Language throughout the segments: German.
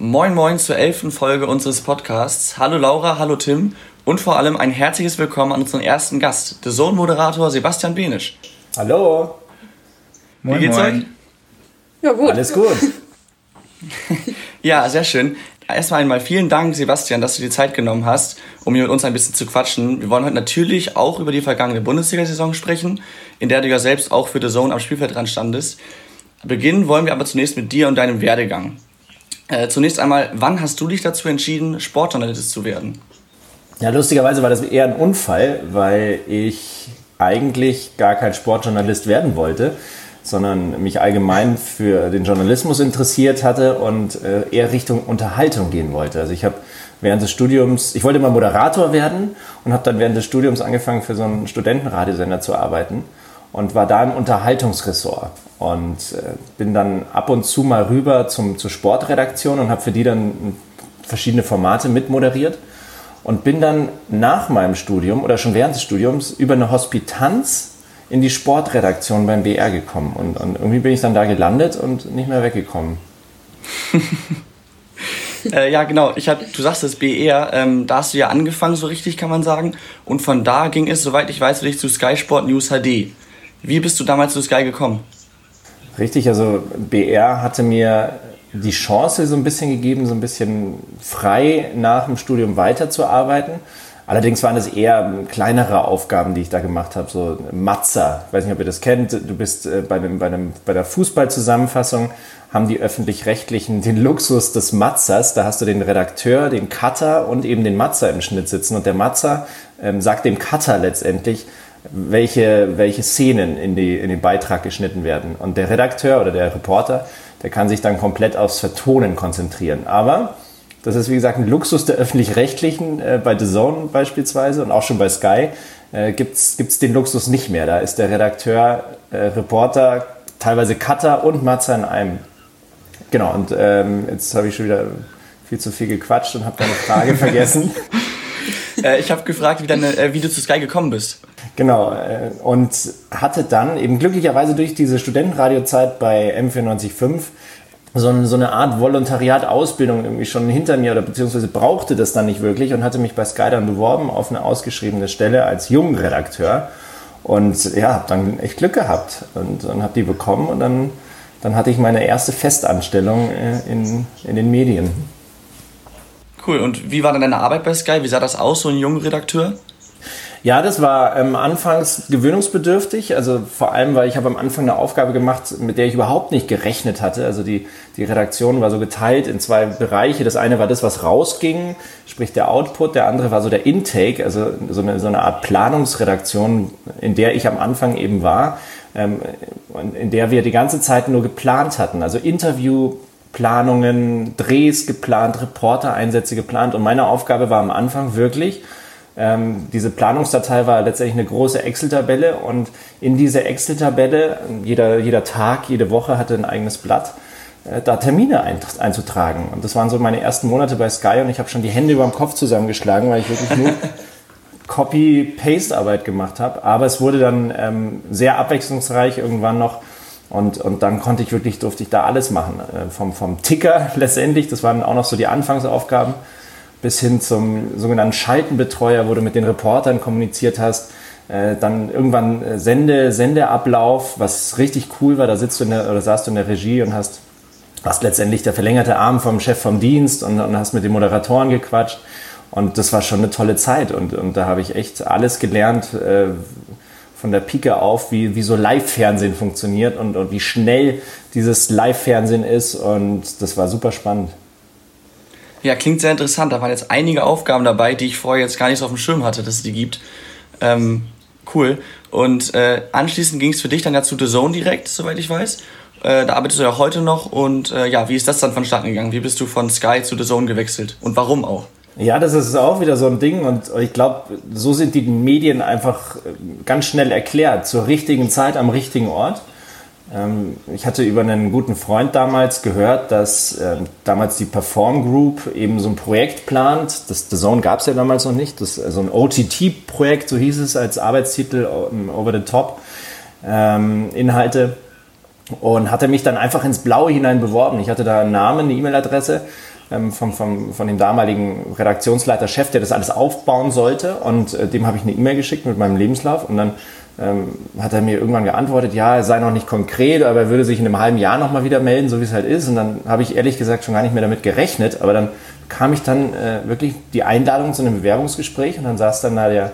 Moin Moin zur elften Folge unseres Podcasts. Hallo Laura, hallo Tim und vor allem ein herzliches Willkommen an unseren ersten Gast, der Sohn-Moderator Sebastian Benisch. Hallo. Moin, Wie geht's moin. euch? Ja, gut. Alles gut. ja, sehr schön. Erstmal einmal vielen Dank, Sebastian, dass du dir Zeit genommen hast, um hier mit uns ein bisschen zu quatschen. Wir wollen heute natürlich auch über die vergangene Bundesliga-Saison sprechen, in der du ja selbst auch für The Zone am Spielfeld dran standest. Beginnen wollen wir aber zunächst mit dir und deinem Werdegang. Äh, zunächst einmal, wann hast du dich dazu entschieden, Sportjournalist zu werden? Ja, lustigerweise war das eher ein Unfall, weil ich eigentlich gar kein Sportjournalist werden wollte, sondern mich allgemein für den Journalismus interessiert hatte und äh, eher Richtung Unterhaltung gehen wollte. Also ich habe während des Studiums, ich wollte immer Moderator werden und habe dann während des Studiums angefangen für so einen Studentenradiosender zu arbeiten und war da im Unterhaltungsressort und äh, bin dann ab und zu mal rüber zum, zur Sportredaktion und habe für die dann verschiedene Formate mitmoderiert und bin dann nach meinem Studium oder schon während des Studiums über eine Hospitanz in die Sportredaktion beim BR gekommen. Und, und irgendwie bin ich dann da gelandet und nicht mehr weggekommen. äh, ja, genau. Ich hab, du sagst das BR, ähm, da hast du ja angefangen, so richtig kann man sagen. Und von da ging es, soweit ich weiß, wirklich zu Sky Sport News HD. Wie bist du damals zu Sky gekommen? Richtig, also BR hatte mir die Chance so ein bisschen gegeben, so ein bisschen frei nach dem Studium weiterzuarbeiten. Allerdings waren es eher kleinere Aufgaben, die ich da gemacht habe. So Matzer, ich weiß nicht, ob ihr das kennt. Du bist äh, bei, einem, bei, einem, bei der Fußballzusammenfassung, haben die Öffentlich-Rechtlichen den Luxus des Matzers. Da hast du den Redakteur, den Cutter und eben den Matzer im Schnitt sitzen. Und der Matzer ähm, sagt dem Cutter letztendlich, welche, welche Szenen in, die, in den Beitrag geschnitten werden. Und der Redakteur oder der Reporter der kann sich dann komplett aufs Vertonen konzentrieren. Aber das ist wie gesagt ein Luxus der öffentlich-rechtlichen, äh, bei The Zone beispielsweise und auch schon bei Sky äh, gibt es den Luxus nicht mehr. Da ist der Redakteur, äh, Reporter, teilweise Cutter und Matzer in einem. Genau, und ähm, jetzt habe ich schon wieder viel zu viel gequatscht und habe deine Frage vergessen. Äh, ich habe gefragt, wie, deine, äh, wie du zu Sky gekommen bist. Genau, äh, und hatte dann eben glücklicherweise durch diese Studentenradiozeit bei M945 so eine, Art Volontariat-Ausbildung irgendwie schon hinter mir oder beziehungsweise brauchte das dann nicht wirklich und hatte mich bei Sky dann beworben auf eine ausgeschriebene Stelle als Jungredakteur und ja, habe dann echt Glück gehabt und, und habe die bekommen und dann, dann hatte ich meine erste Festanstellung in, in den Medien. Cool, und wie war dann deine Arbeit bei Sky? Wie sah das aus, so ein Jungredakteur? Ja, das war ähm, anfangs gewöhnungsbedürftig. Also vor allem, weil ich habe am Anfang eine Aufgabe gemacht, mit der ich überhaupt nicht gerechnet hatte. Also die, die Redaktion war so geteilt in zwei Bereiche. Das eine war das, was rausging, sprich der Output. Der andere war so der Intake, also so eine, so eine Art Planungsredaktion, in der ich am Anfang eben war, ähm, in der wir die ganze Zeit nur geplant hatten. Also Interviewplanungen, Drehs geplant, Reporter-Einsätze geplant. Und meine Aufgabe war am Anfang wirklich, ähm, diese Planungsdatei war letztendlich eine große Excel-Tabelle und in diese Excel-Tabelle, jeder, jeder Tag, jede Woche hatte ein eigenes Blatt, äh, da Termine ein, einzutragen. Und das waren so meine ersten Monate bei Sky und ich habe schon die Hände über dem Kopf zusammengeschlagen, weil ich wirklich nur Copy-Paste-Arbeit gemacht habe. Aber es wurde dann ähm, sehr abwechslungsreich irgendwann noch. Und, und dann konnte ich wirklich, durfte ich da alles machen. Äh, vom, vom Ticker letztendlich, das waren auch noch so die Anfangsaufgaben bis hin zum sogenannten Schaltenbetreuer, wo du mit den Reportern kommuniziert hast. Äh, dann irgendwann äh, Sende, Sendeablauf, was richtig cool war. Da sitzt du in der, oder saßt du in der Regie und hast, hast letztendlich der verlängerte Arm vom Chef vom Dienst und, und hast mit den Moderatoren gequatscht. Und das war schon eine tolle Zeit. Und, und da habe ich echt alles gelernt, äh, von der Pike auf, wie, wie so Live-Fernsehen funktioniert und, und wie schnell dieses Live-Fernsehen ist. Und das war super spannend. Ja, klingt sehr interessant. Da waren jetzt einige Aufgaben dabei, die ich vorher jetzt gar nicht so auf dem Schirm hatte, dass es die gibt. Ähm, cool. Und äh, anschließend ging es für dich dann ja zu The Zone direkt, soweit ich weiß. Äh, da arbeitest du ja heute noch. Und äh, ja, wie ist das dann vonstatten gegangen? Wie bist du von Sky zu The Zone gewechselt? Und warum auch? Ja, das ist auch wieder so ein Ding und ich glaube, so sind die Medien einfach äh, ganz schnell erklärt, zur richtigen Zeit am richtigen Ort. Ähm, ich hatte über einen guten Freund damals gehört, dass ähm, damals die Perform Group eben so ein Projekt plant. Das The Zone gab es ja damals noch nicht. Das so ein OTT-Projekt, so hieß es als Arbeitstitel, ähm, Over the Top Inhalte. Und hatte mich dann einfach ins Blaue hinein beworben. Ich hatte da einen Namen, eine E-Mail-Adresse ähm, vom, von dem damaligen Redaktionsleiter, Chef, der das alles aufbauen sollte. Und äh, dem habe ich eine E-Mail geschickt mit meinem Lebenslauf. Und dann ähm, hat er mir irgendwann geantwortet, ja, er sei noch nicht konkret, aber er würde sich in einem halben Jahr nochmal wieder melden, so wie es halt ist. Und dann habe ich ehrlich gesagt schon gar nicht mehr damit gerechnet. Aber dann kam ich dann äh, wirklich die Einladung zu einem Bewerbungsgespräch und dann saß dann da der,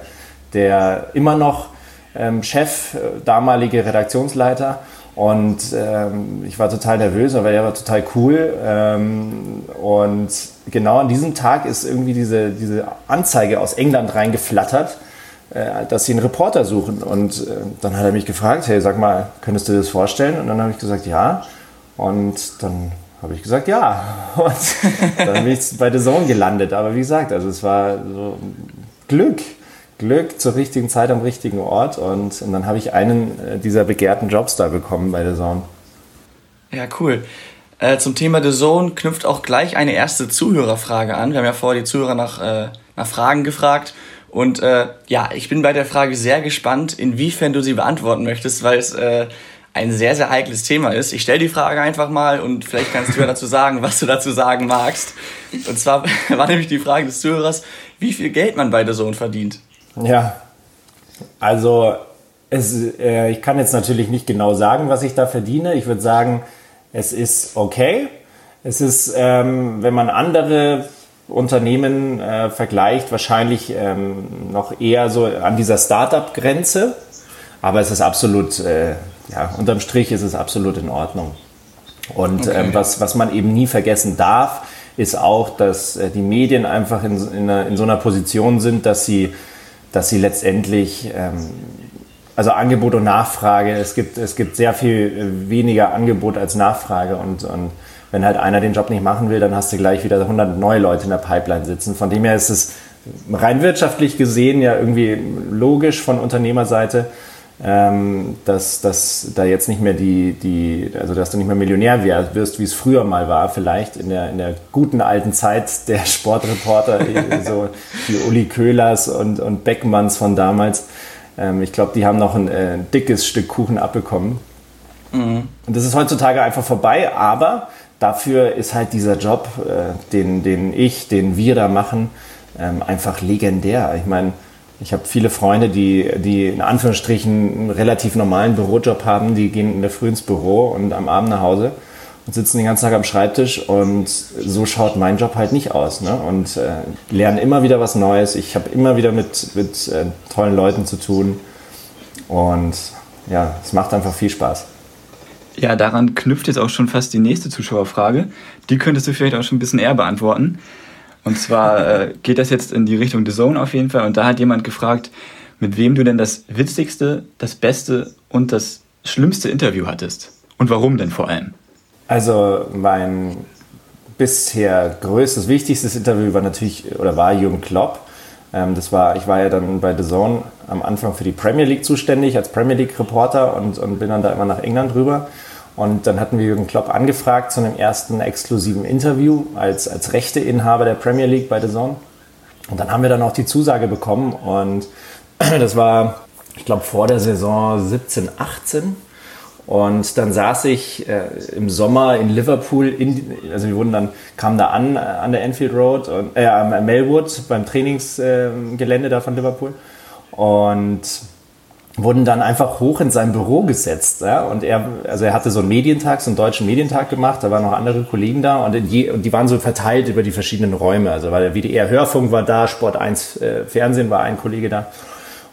der immer noch ähm, Chef, äh, damalige Redaktionsleiter und ähm, ich war total nervös, aber er war total cool. Ähm, und genau an diesem Tag ist irgendwie diese, diese Anzeige aus England reingeflattert, dass sie einen Reporter suchen. Und äh, dann hat er mich gefragt, hey, sag mal, könntest du dir das vorstellen? Und dann habe ich gesagt, ja. Und dann habe ich gesagt, ja. Und dann bin ich bei The Zone gelandet. Aber wie gesagt, also es war so Glück. Glück zur richtigen Zeit am richtigen Ort und, und dann habe ich einen äh, dieser begehrten Jobs da bekommen bei The Zone. Ja, cool. Äh, zum Thema The Zone knüpft auch gleich eine erste Zuhörerfrage an. Wir haben ja vorher die Zuhörer nach, äh, nach Fragen gefragt. Und äh, ja, ich bin bei der Frage sehr gespannt, inwiefern du sie beantworten möchtest, weil es äh, ein sehr, sehr heikles Thema ist. Ich stelle die Frage einfach mal und vielleicht kannst du ja dazu sagen, was du dazu sagen magst. Und zwar war nämlich die Frage des Zuhörers, wie viel Geld man bei The Zone verdient. Ja, also es, äh, ich kann jetzt natürlich nicht genau sagen, was ich da verdiene. Ich würde sagen, es ist okay. Es ist, ähm, wenn man andere Unternehmen äh, vergleicht, wahrscheinlich ähm, noch eher so an dieser Startup-Grenze. Aber es ist absolut, äh, ja, unterm Strich ist es absolut in Ordnung. Und okay. ähm, was, was man eben nie vergessen darf, ist auch, dass äh, die Medien einfach in, in, einer, in so einer Position sind, dass sie dass sie letztendlich, ähm, also Angebot und Nachfrage, es gibt, es gibt sehr viel weniger Angebot als Nachfrage und, und wenn halt einer den Job nicht machen will, dann hast du gleich wieder 100 neue Leute in der Pipeline sitzen. Von dem her ist es rein wirtschaftlich gesehen ja irgendwie logisch von Unternehmerseite, ähm, dass, dass da jetzt nicht mehr die, die, also dass du nicht mehr Millionär wirst, wie es früher mal war, vielleicht in der, in der guten alten Zeit der Sportreporter, so die Uli Köhlers und, und Beckmanns von damals. Ähm, ich glaube, die haben noch ein äh, dickes Stück Kuchen abbekommen. Mhm. Und das ist heutzutage einfach vorbei, aber dafür ist halt dieser Job, äh, den, den ich, den wir da machen, ähm, einfach legendär. Ich meine, ich habe viele Freunde, die, die in Anführungsstrichen einen relativ normalen Bürojob haben, die gehen in der Früh ins Büro und am Abend nach Hause und sitzen den ganzen Tag am Schreibtisch und so schaut mein Job halt nicht aus. Ne? Und äh, lernen immer wieder was Neues. Ich habe immer wieder mit, mit äh, tollen Leuten zu tun und ja, es macht einfach viel Spaß. Ja, daran knüpft jetzt auch schon fast die nächste Zuschauerfrage. Die könntest du vielleicht auch schon ein bisschen eher beantworten. Und zwar äh, geht das jetzt in die Richtung The Zone auf jeden Fall. Und da hat jemand gefragt, mit wem du denn das witzigste, das beste und das schlimmste Interview hattest. Und warum denn vor allem? Also mein bisher größtes, wichtigstes Interview war natürlich oder war Jürgen Klopp. Ähm, das war, ich war ja dann bei The Zone am Anfang für die Premier League zuständig als Premier League Reporter und, und bin dann da immer nach England rüber. Und dann hatten wir Jürgen Klopp angefragt zu einem ersten exklusiven Interview als, als Rechteinhaber der Premier League bei The Zone. Und dann haben wir dann auch die Zusage bekommen und das war, ich glaube, vor der Saison 17, 18. Und dann saß ich äh, im Sommer in Liverpool, in, also wir wurden dann, kamen da an, an der Enfield Road, und, äh, am Melwood, beim Trainingsgelände äh, da von Liverpool. Und wurden dann einfach hoch in sein Büro gesetzt. Ja? Und er, also er hatte so einen Medientag, so einen deutschen Medientag gemacht, da waren noch andere Kollegen da und, je, und die waren so verteilt über die verschiedenen Räume. Also weil der WDR Hörfunk war da, Sport 1 äh, Fernsehen war ein Kollege da.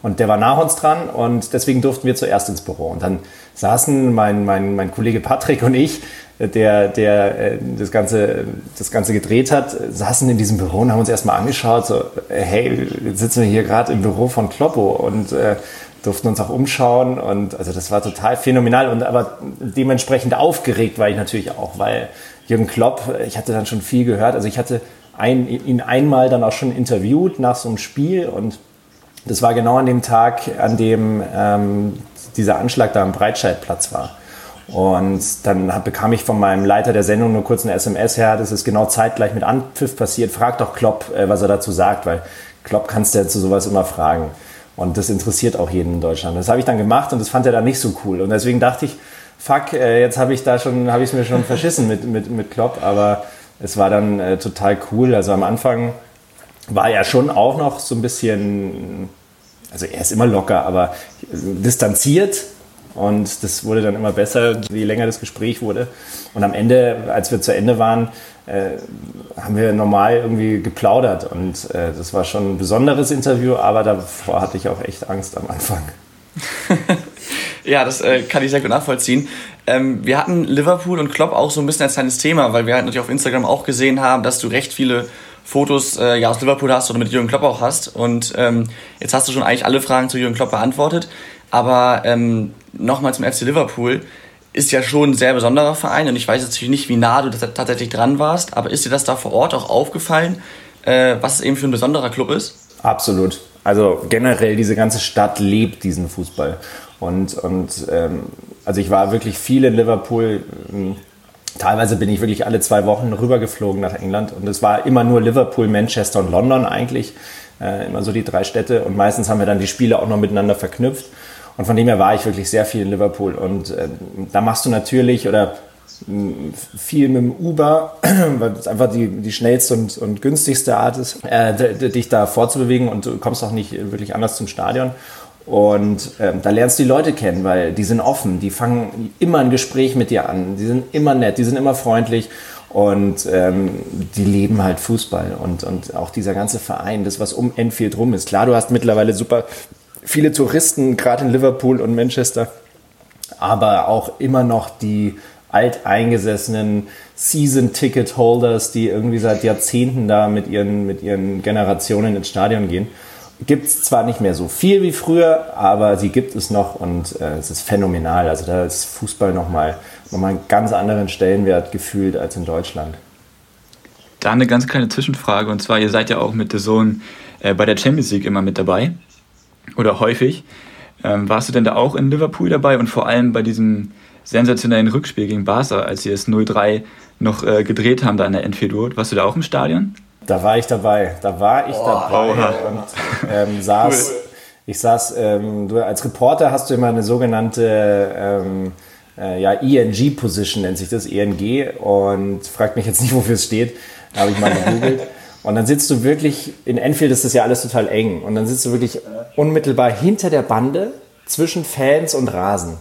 Und der war nach uns dran und deswegen durften wir zuerst ins Büro. Und dann saßen mein, mein, mein Kollege Patrick und ich, der, der äh, das, Ganze, das Ganze gedreht hat, saßen in diesem Büro und haben uns erstmal angeschaut, so, hey, jetzt sitzen wir hier gerade im Büro von Kloppo und äh, durften uns auch umschauen und also das war total phänomenal und aber dementsprechend aufgeregt war ich natürlich auch, weil Jürgen Klopp, ich hatte dann schon viel gehört, also ich hatte ein, ihn einmal dann auch schon interviewt nach so einem Spiel und das war genau an dem Tag, an dem ähm, dieser Anschlag da am Breitscheidplatz war. Und dann bekam ich von meinem Leiter der Sendung nur kurz eine SMS her, das ist genau zeitgleich mit Anpfiff passiert, frag doch Klopp, äh, was er dazu sagt, weil Klopp kannst du ja zu sowas immer fragen. Und das interessiert auch jeden in Deutschland. Das habe ich dann gemacht und das fand er dann nicht so cool. Und deswegen dachte ich, fuck, äh, jetzt habe ich da schon, habe ich es mir schon verschissen mit, mit, mit Klopp. Aber es war dann äh, total cool. Also am Anfang war er schon auch noch so ein bisschen, also er ist immer locker, aber distanziert. Und das wurde dann immer besser, je länger das Gespräch wurde. Und am Ende, als wir zu Ende waren, äh, haben wir normal irgendwie geplaudert. Und äh, das war schon ein besonderes Interview, aber davor hatte ich auch echt Angst am Anfang. ja, das äh, kann ich sehr gut nachvollziehen. Ähm, wir hatten Liverpool und Klopp auch so ein bisschen als kleines Thema, weil wir halt natürlich auf Instagram auch gesehen haben, dass du recht viele Fotos äh, ja, aus Liverpool hast oder mit Jürgen Klopp auch hast. Und ähm, jetzt hast du schon eigentlich alle Fragen zu Jürgen Klopp beantwortet. Aber ähm, nochmal zum FC Liverpool ist ja schon ein sehr besonderer Verein und ich weiß jetzt natürlich nicht, wie nah du tatsächlich dran warst, aber ist dir das da vor Ort auch aufgefallen, äh, was es eben für ein besonderer Club ist? Absolut. Also generell diese ganze Stadt lebt diesen Fußball. Und, und ähm, also ich war wirklich viel in Liverpool. Teilweise bin ich wirklich alle zwei Wochen rübergeflogen nach England und es war immer nur Liverpool, Manchester und London eigentlich. Äh, immer so die drei Städte und meistens haben wir dann die Spiele auch noch miteinander verknüpft. Und von dem her war ich wirklich sehr viel in Liverpool. Und äh, da machst du natürlich oder viel mit dem Uber, weil es einfach die, die schnellste und, und günstigste Art ist, äh, dich da vorzubewegen und du kommst auch nicht wirklich anders zum Stadion. Und ähm, da lernst du die Leute kennen, weil die sind offen, die fangen immer ein Gespräch mit dir an, die sind immer nett, die sind immer freundlich und ähm, die leben halt Fußball und, und auch dieser ganze Verein, das was um Enfield rum ist. Klar, du hast mittlerweile super viele Touristen, gerade in Liverpool und Manchester, aber auch immer noch die alteingesessenen Season-Ticket-Holders, die irgendwie seit Jahrzehnten da mit ihren, mit ihren Generationen ins Stadion gehen. Gibt es zwar nicht mehr so viel wie früher, aber sie gibt es noch und äh, es ist phänomenal. Also da ist Fußball nochmal noch mal einen ganz anderen Stellenwert gefühlt als in Deutschland. Da eine ganz kleine Zwischenfrage und zwar, ihr seid ja auch mit der Sohn äh, bei der Champions League immer mit dabei oder häufig. Ähm, warst du denn da auch in Liverpool dabei und vor allem bei diesem sensationellen Rückspiel gegen Barca, als sie es 0-3 noch äh, gedreht haben da in der Enfield Road? Warst du da auch im Stadion? Da war ich dabei. Da war ich oh, dabei oh. und ähm, saß. Cool. Ich saß. Ähm, du als Reporter hast du immer eine sogenannte ähm, äh, ja, ENG Position nennt sich das ENG und fragt mich jetzt nicht, wofür es steht. Habe ich mal gegoogelt. Und dann sitzt du wirklich, in Enfield ist das ja alles total eng. Und dann sitzt du wirklich unmittelbar hinter der Bande zwischen Fans und Rasen.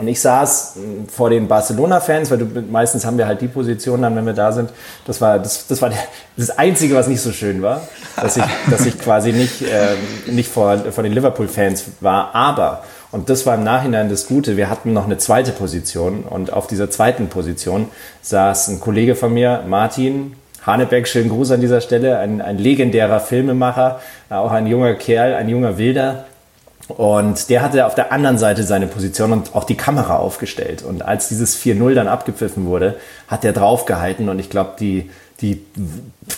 Und ich saß hm, vor den Barcelona-Fans, weil du, meistens haben wir halt die Position dann, wenn wir da sind. Das war das, das, war das Einzige, was nicht so schön war, dass ich, dass ich quasi nicht, äh, nicht vor, vor den Liverpool-Fans war. Aber, und das war im Nachhinein das Gute, wir hatten noch eine zweite Position. Und auf dieser zweiten Position saß ein Kollege von mir, Martin, Hanebeck, schönen Gruß an dieser Stelle, ein, ein legendärer Filmemacher, auch ein junger Kerl, ein junger Wilder. Und der hatte auf der anderen Seite seine Position und auch die Kamera aufgestellt. Und als dieses 4-0 dann abgepfiffen wurde, hat er draufgehalten und ich glaube, die, die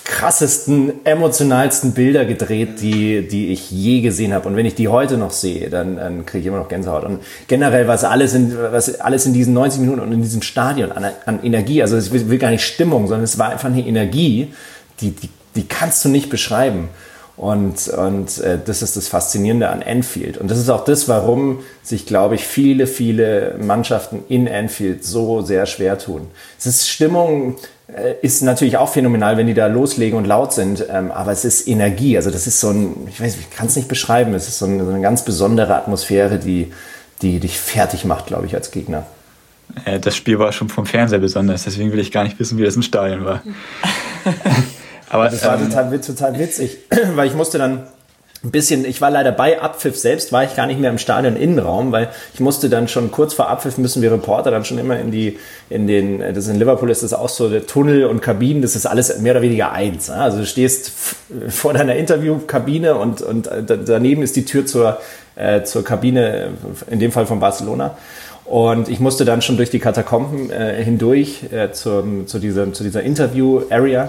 krassesten, emotionalsten Bilder gedreht, die, die ich je gesehen habe. Und wenn ich die heute noch sehe, dann, dann kriege ich immer noch Gänsehaut. Und generell, was alles in, was alles in diesen 90 Minuten und in diesem Stadion an, an Energie, also es will gar nicht Stimmung, sondern es war einfach eine Energie, die, die, die kannst du nicht beschreiben. Und, und äh, das ist das Faszinierende an Anfield. Und das ist auch das, warum sich, glaube ich, viele, viele Mannschaften in Anfield so sehr schwer tun. Es ist Stimmung, äh, ist natürlich auch phänomenal, wenn die da loslegen und laut sind, ähm, aber es ist Energie. Also das ist so ein, ich weiß, ich kann es nicht beschreiben, es ist so eine, so eine, ganz besondere Atmosphäre, die, die dich fertig macht, glaube ich, als Gegner. Äh, das Spiel war schon vom Fernseher besonders, deswegen will ich gar nicht wissen, wie das im Stadion war. Aber das war ähm, total, total witzig, weil ich musste dann ein bisschen, ich war leider bei Abpfiff selbst, war ich gar nicht mehr im Stadion Innenraum, weil ich musste dann schon kurz vor Abpfiff müssen wir Reporter dann schon immer in die, in den, das in Liverpool ist das auch so, der Tunnel und Kabinen, das ist alles mehr oder weniger eins. Also du stehst vor deiner Interviewkabine und, und daneben ist die Tür zur, äh, zur Kabine, in dem Fall von Barcelona. Und ich musste dann schon durch die Katakomben äh, hindurch äh, zur, zu dieser, zu dieser Interview-Area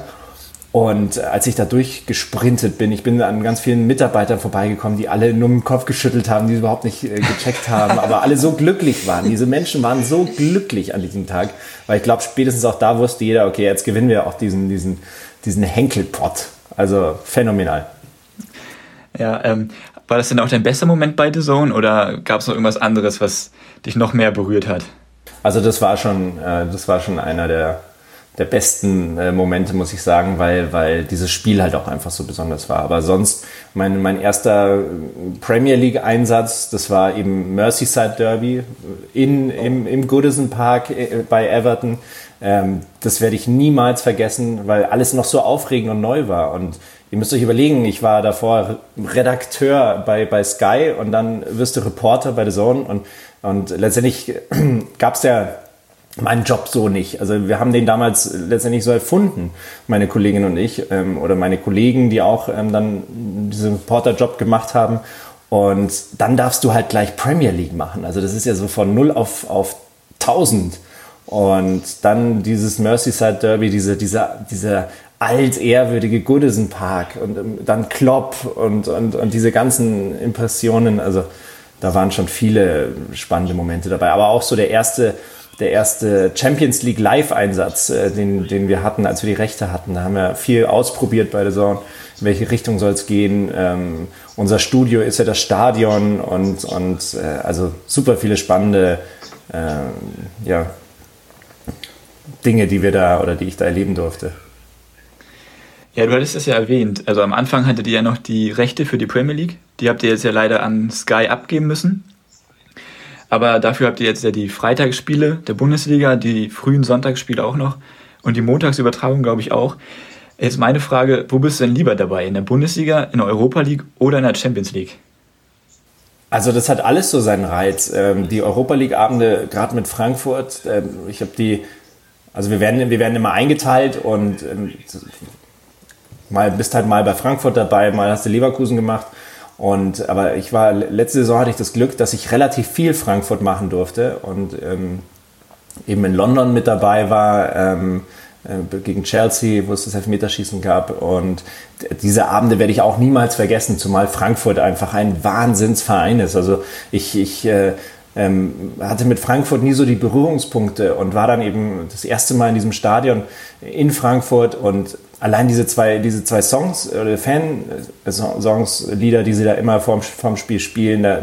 und als ich da durchgesprintet bin, ich bin an ganz vielen Mitarbeitern vorbeigekommen, die alle nur im Kopf geschüttelt haben, die überhaupt nicht äh, gecheckt haben, aber alle so glücklich waren. Diese Menschen waren so glücklich an diesem Tag, weil ich glaube, spätestens auch da wusste jeder, okay, jetzt gewinnen wir auch diesen, diesen, diesen Henkelpott. Also phänomenal. Ja, ähm, war das denn auch dein bester Moment bei The Zone oder gab es noch irgendwas anderes, was dich noch mehr berührt hat? Also das war schon, äh, das war schon einer der der besten äh, Momente, muss ich sagen, weil, weil dieses Spiel halt auch einfach so besonders war. Aber sonst, mein, mein erster Premier League-Einsatz, das war eben Merseyside Derby in, im, im Goodison Park äh, bei Everton. Ähm, das werde ich niemals vergessen, weil alles noch so aufregend und neu war. Und ihr müsst euch überlegen, ich war davor Redakteur bei, bei Sky und dann wirst du Reporter bei The Zone und, und letztendlich gab es ja meinen Job so nicht. Also wir haben den damals letztendlich so erfunden, meine Kollegin und ich, ähm, oder meine Kollegen, die auch ähm, dann diesen Reporter-Job gemacht haben. Und dann darfst du halt gleich Premier League machen. Also das ist ja so von 0 auf, auf 1000. Und dann dieses Merseyside Derby, diese, dieser, dieser altehrwürdige Goodison Park und ähm, dann Klopp und, und, und diese ganzen Impressionen. Also da waren schon viele spannende Momente dabei. Aber auch so der erste der erste Champions League Live-Einsatz, äh, den, den wir hatten, als wir die Rechte hatten. Da haben wir viel ausprobiert bei der Saison. In welche Richtung soll es gehen? Ähm, unser Studio ist ja das Stadion und, und äh, also super viele spannende äh, ja, Dinge, die wir da oder die ich da erleben durfte. Ja, du hattest es ja erwähnt. Also am Anfang hattet ihr ja noch die Rechte für die Premier League. Die habt ihr jetzt ja leider an Sky abgeben müssen. Aber dafür habt ihr jetzt ja die Freitagsspiele der Bundesliga, die frühen Sonntagsspiele auch noch und die Montagsübertragung, glaube ich, auch. Jetzt meine Frage, wo bist du denn lieber dabei? In der Bundesliga, in der Europa League oder in der Champions League? Also das hat alles so seinen Reiz. Ähm, die Europa League-Abende, gerade mit Frankfurt, ähm, ich habe die, also wir werden, wir werden immer eingeteilt und ähm, mal bist halt mal bei Frankfurt dabei, mal hast du Leverkusen gemacht und, aber ich war, letzte Saison hatte ich das Glück, dass ich relativ viel Frankfurt machen durfte und ähm, eben in London mit dabei war, ähm, äh, gegen Chelsea, wo es das Elfmeterschießen gab. Und diese Abende werde ich auch niemals vergessen, zumal Frankfurt einfach ein Wahnsinnsverein ist. Also ich, ich äh, ähm, hatte mit Frankfurt nie so die Berührungspunkte und war dann eben das erste Mal in diesem Stadion in Frankfurt und allein diese zwei, diese zwei Songs oder Fan-Songs, Lieder, die sie da immer vorm, vorm Spiel spielen, da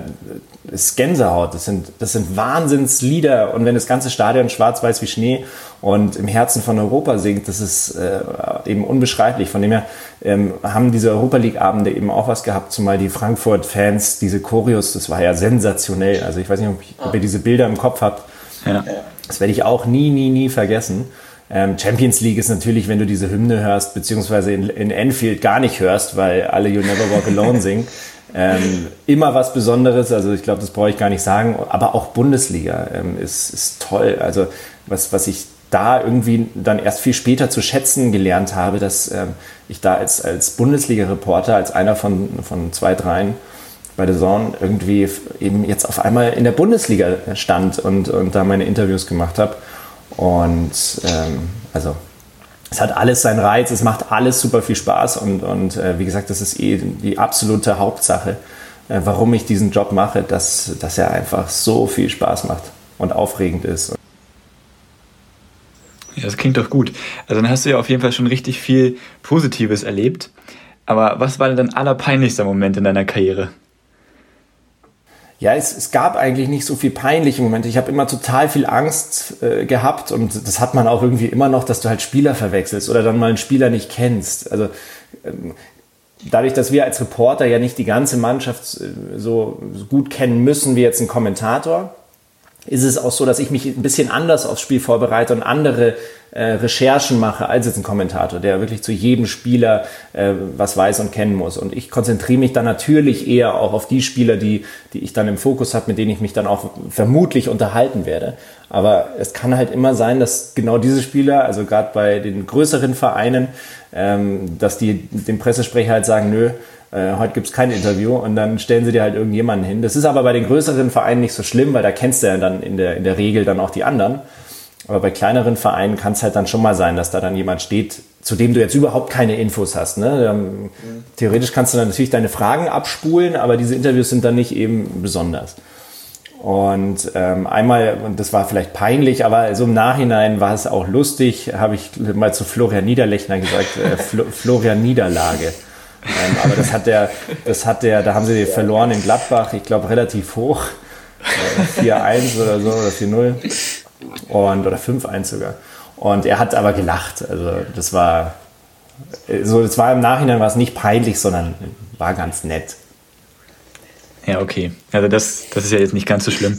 ist Gänsehaut. Das sind, das sind Wahnsinnslieder. Und wenn das ganze Stadion schwarz-weiß wie Schnee und im Herzen von Europa singt, das ist äh, eben unbeschreiblich. Von dem her ähm, haben diese Europa League-Abende eben auch was gehabt, zumal die Frankfurt-Fans, diese Choreos, das war ja sensationell. Also ich weiß nicht, ob, ich, ob ihr diese Bilder im Kopf habt. Ja. Das werde ich auch nie, nie, nie vergessen. Ähm, Champions League ist natürlich, wenn du diese Hymne hörst, beziehungsweise in, in Enfield gar nicht hörst, weil alle You Never Walk Alone singen. Ähm, immer was Besonderes, also ich glaube, das brauche ich gar nicht sagen, aber auch Bundesliga ähm, ist, ist toll. Also was, was ich da irgendwie dann erst viel später zu schätzen gelernt habe, dass ähm, ich da als, als Bundesliga-Reporter, als einer von, von zwei, dreien bei der Zone irgendwie eben jetzt auf einmal in der Bundesliga stand und, und da meine Interviews gemacht habe. Und ähm, also es hat alles seinen Reiz, es macht alles super viel Spaß und, und äh, wie gesagt, das ist eh die absolute Hauptsache, äh, warum ich diesen Job mache, dass, dass er einfach so viel Spaß macht und aufregend ist. Ja, das klingt doch gut. Also dann hast du ja auf jeden Fall schon richtig viel Positives erlebt. Aber was war denn dein allerpeinlichster Moment in deiner Karriere? Ja, es, es gab eigentlich nicht so viel peinliche Momente. Ich habe immer total viel Angst äh, gehabt und das hat man auch irgendwie immer noch, dass du halt Spieler verwechselst oder dann mal einen Spieler nicht kennst. Also ähm, dadurch, dass wir als Reporter ja nicht die ganze Mannschaft äh, so, so gut kennen müssen wie jetzt ein Kommentator, ist es auch so, dass ich mich ein bisschen anders aufs Spiel vorbereite und andere äh, Recherchen mache als jetzt ein Kommentator, der wirklich zu jedem Spieler äh, was weiß und kennen muss. Und ich konzentriere mich dann natürlich eher auch auf die Spieler, die, die ich dann im Fokus habe, mit denen ich mich dann auch vermutlich unterhalten werde. Aber es kann halt immer sein, dass genau diese Spieler, also gerade bei den größeren Vereinen, ähm, dass die dem Pressesprecher halt sagen, nö, äh, heute gibt's kein Interview und dann stellen sie dir halt irgendjemanden hin. Das ist aber bei den größeren Vereinen nicht so schlimm, weil da kennst du ja dann in der, in der Regel dann auch die anderen. Aber bei kleineren Vereinen kann es halt dann schon mal sein, dass da dann jemand steht, zu dem du jetzt überhaupt keine Infos hast. Ne? Ähm. Theoretisch kannst du dann natürlich deine Fragen abspulen, aber diese Interviews sind dann nicht eben besonders. Und ähm, einmal, und das war vielleicht peinlich, aber so im Nachhinein war es auch lustig, habe ich mal zu Florian Niederlechner gesagt, äh, Flo Florian Niederlage. Ähm, aber das hat der, das hat der, da haben sie verloren in Gladbach, ich glaube relativ hoch. Äh, 4-1 oder so oder 4-0. Und, oder 5-1 sogar. Und er hat aber gelacht. Also das war so, das war im Nachhinein war es nicht peinlich, sondern war ganz nett. Ja, okay. Also das, das ist ja jetzt nicht ganz so schlimm.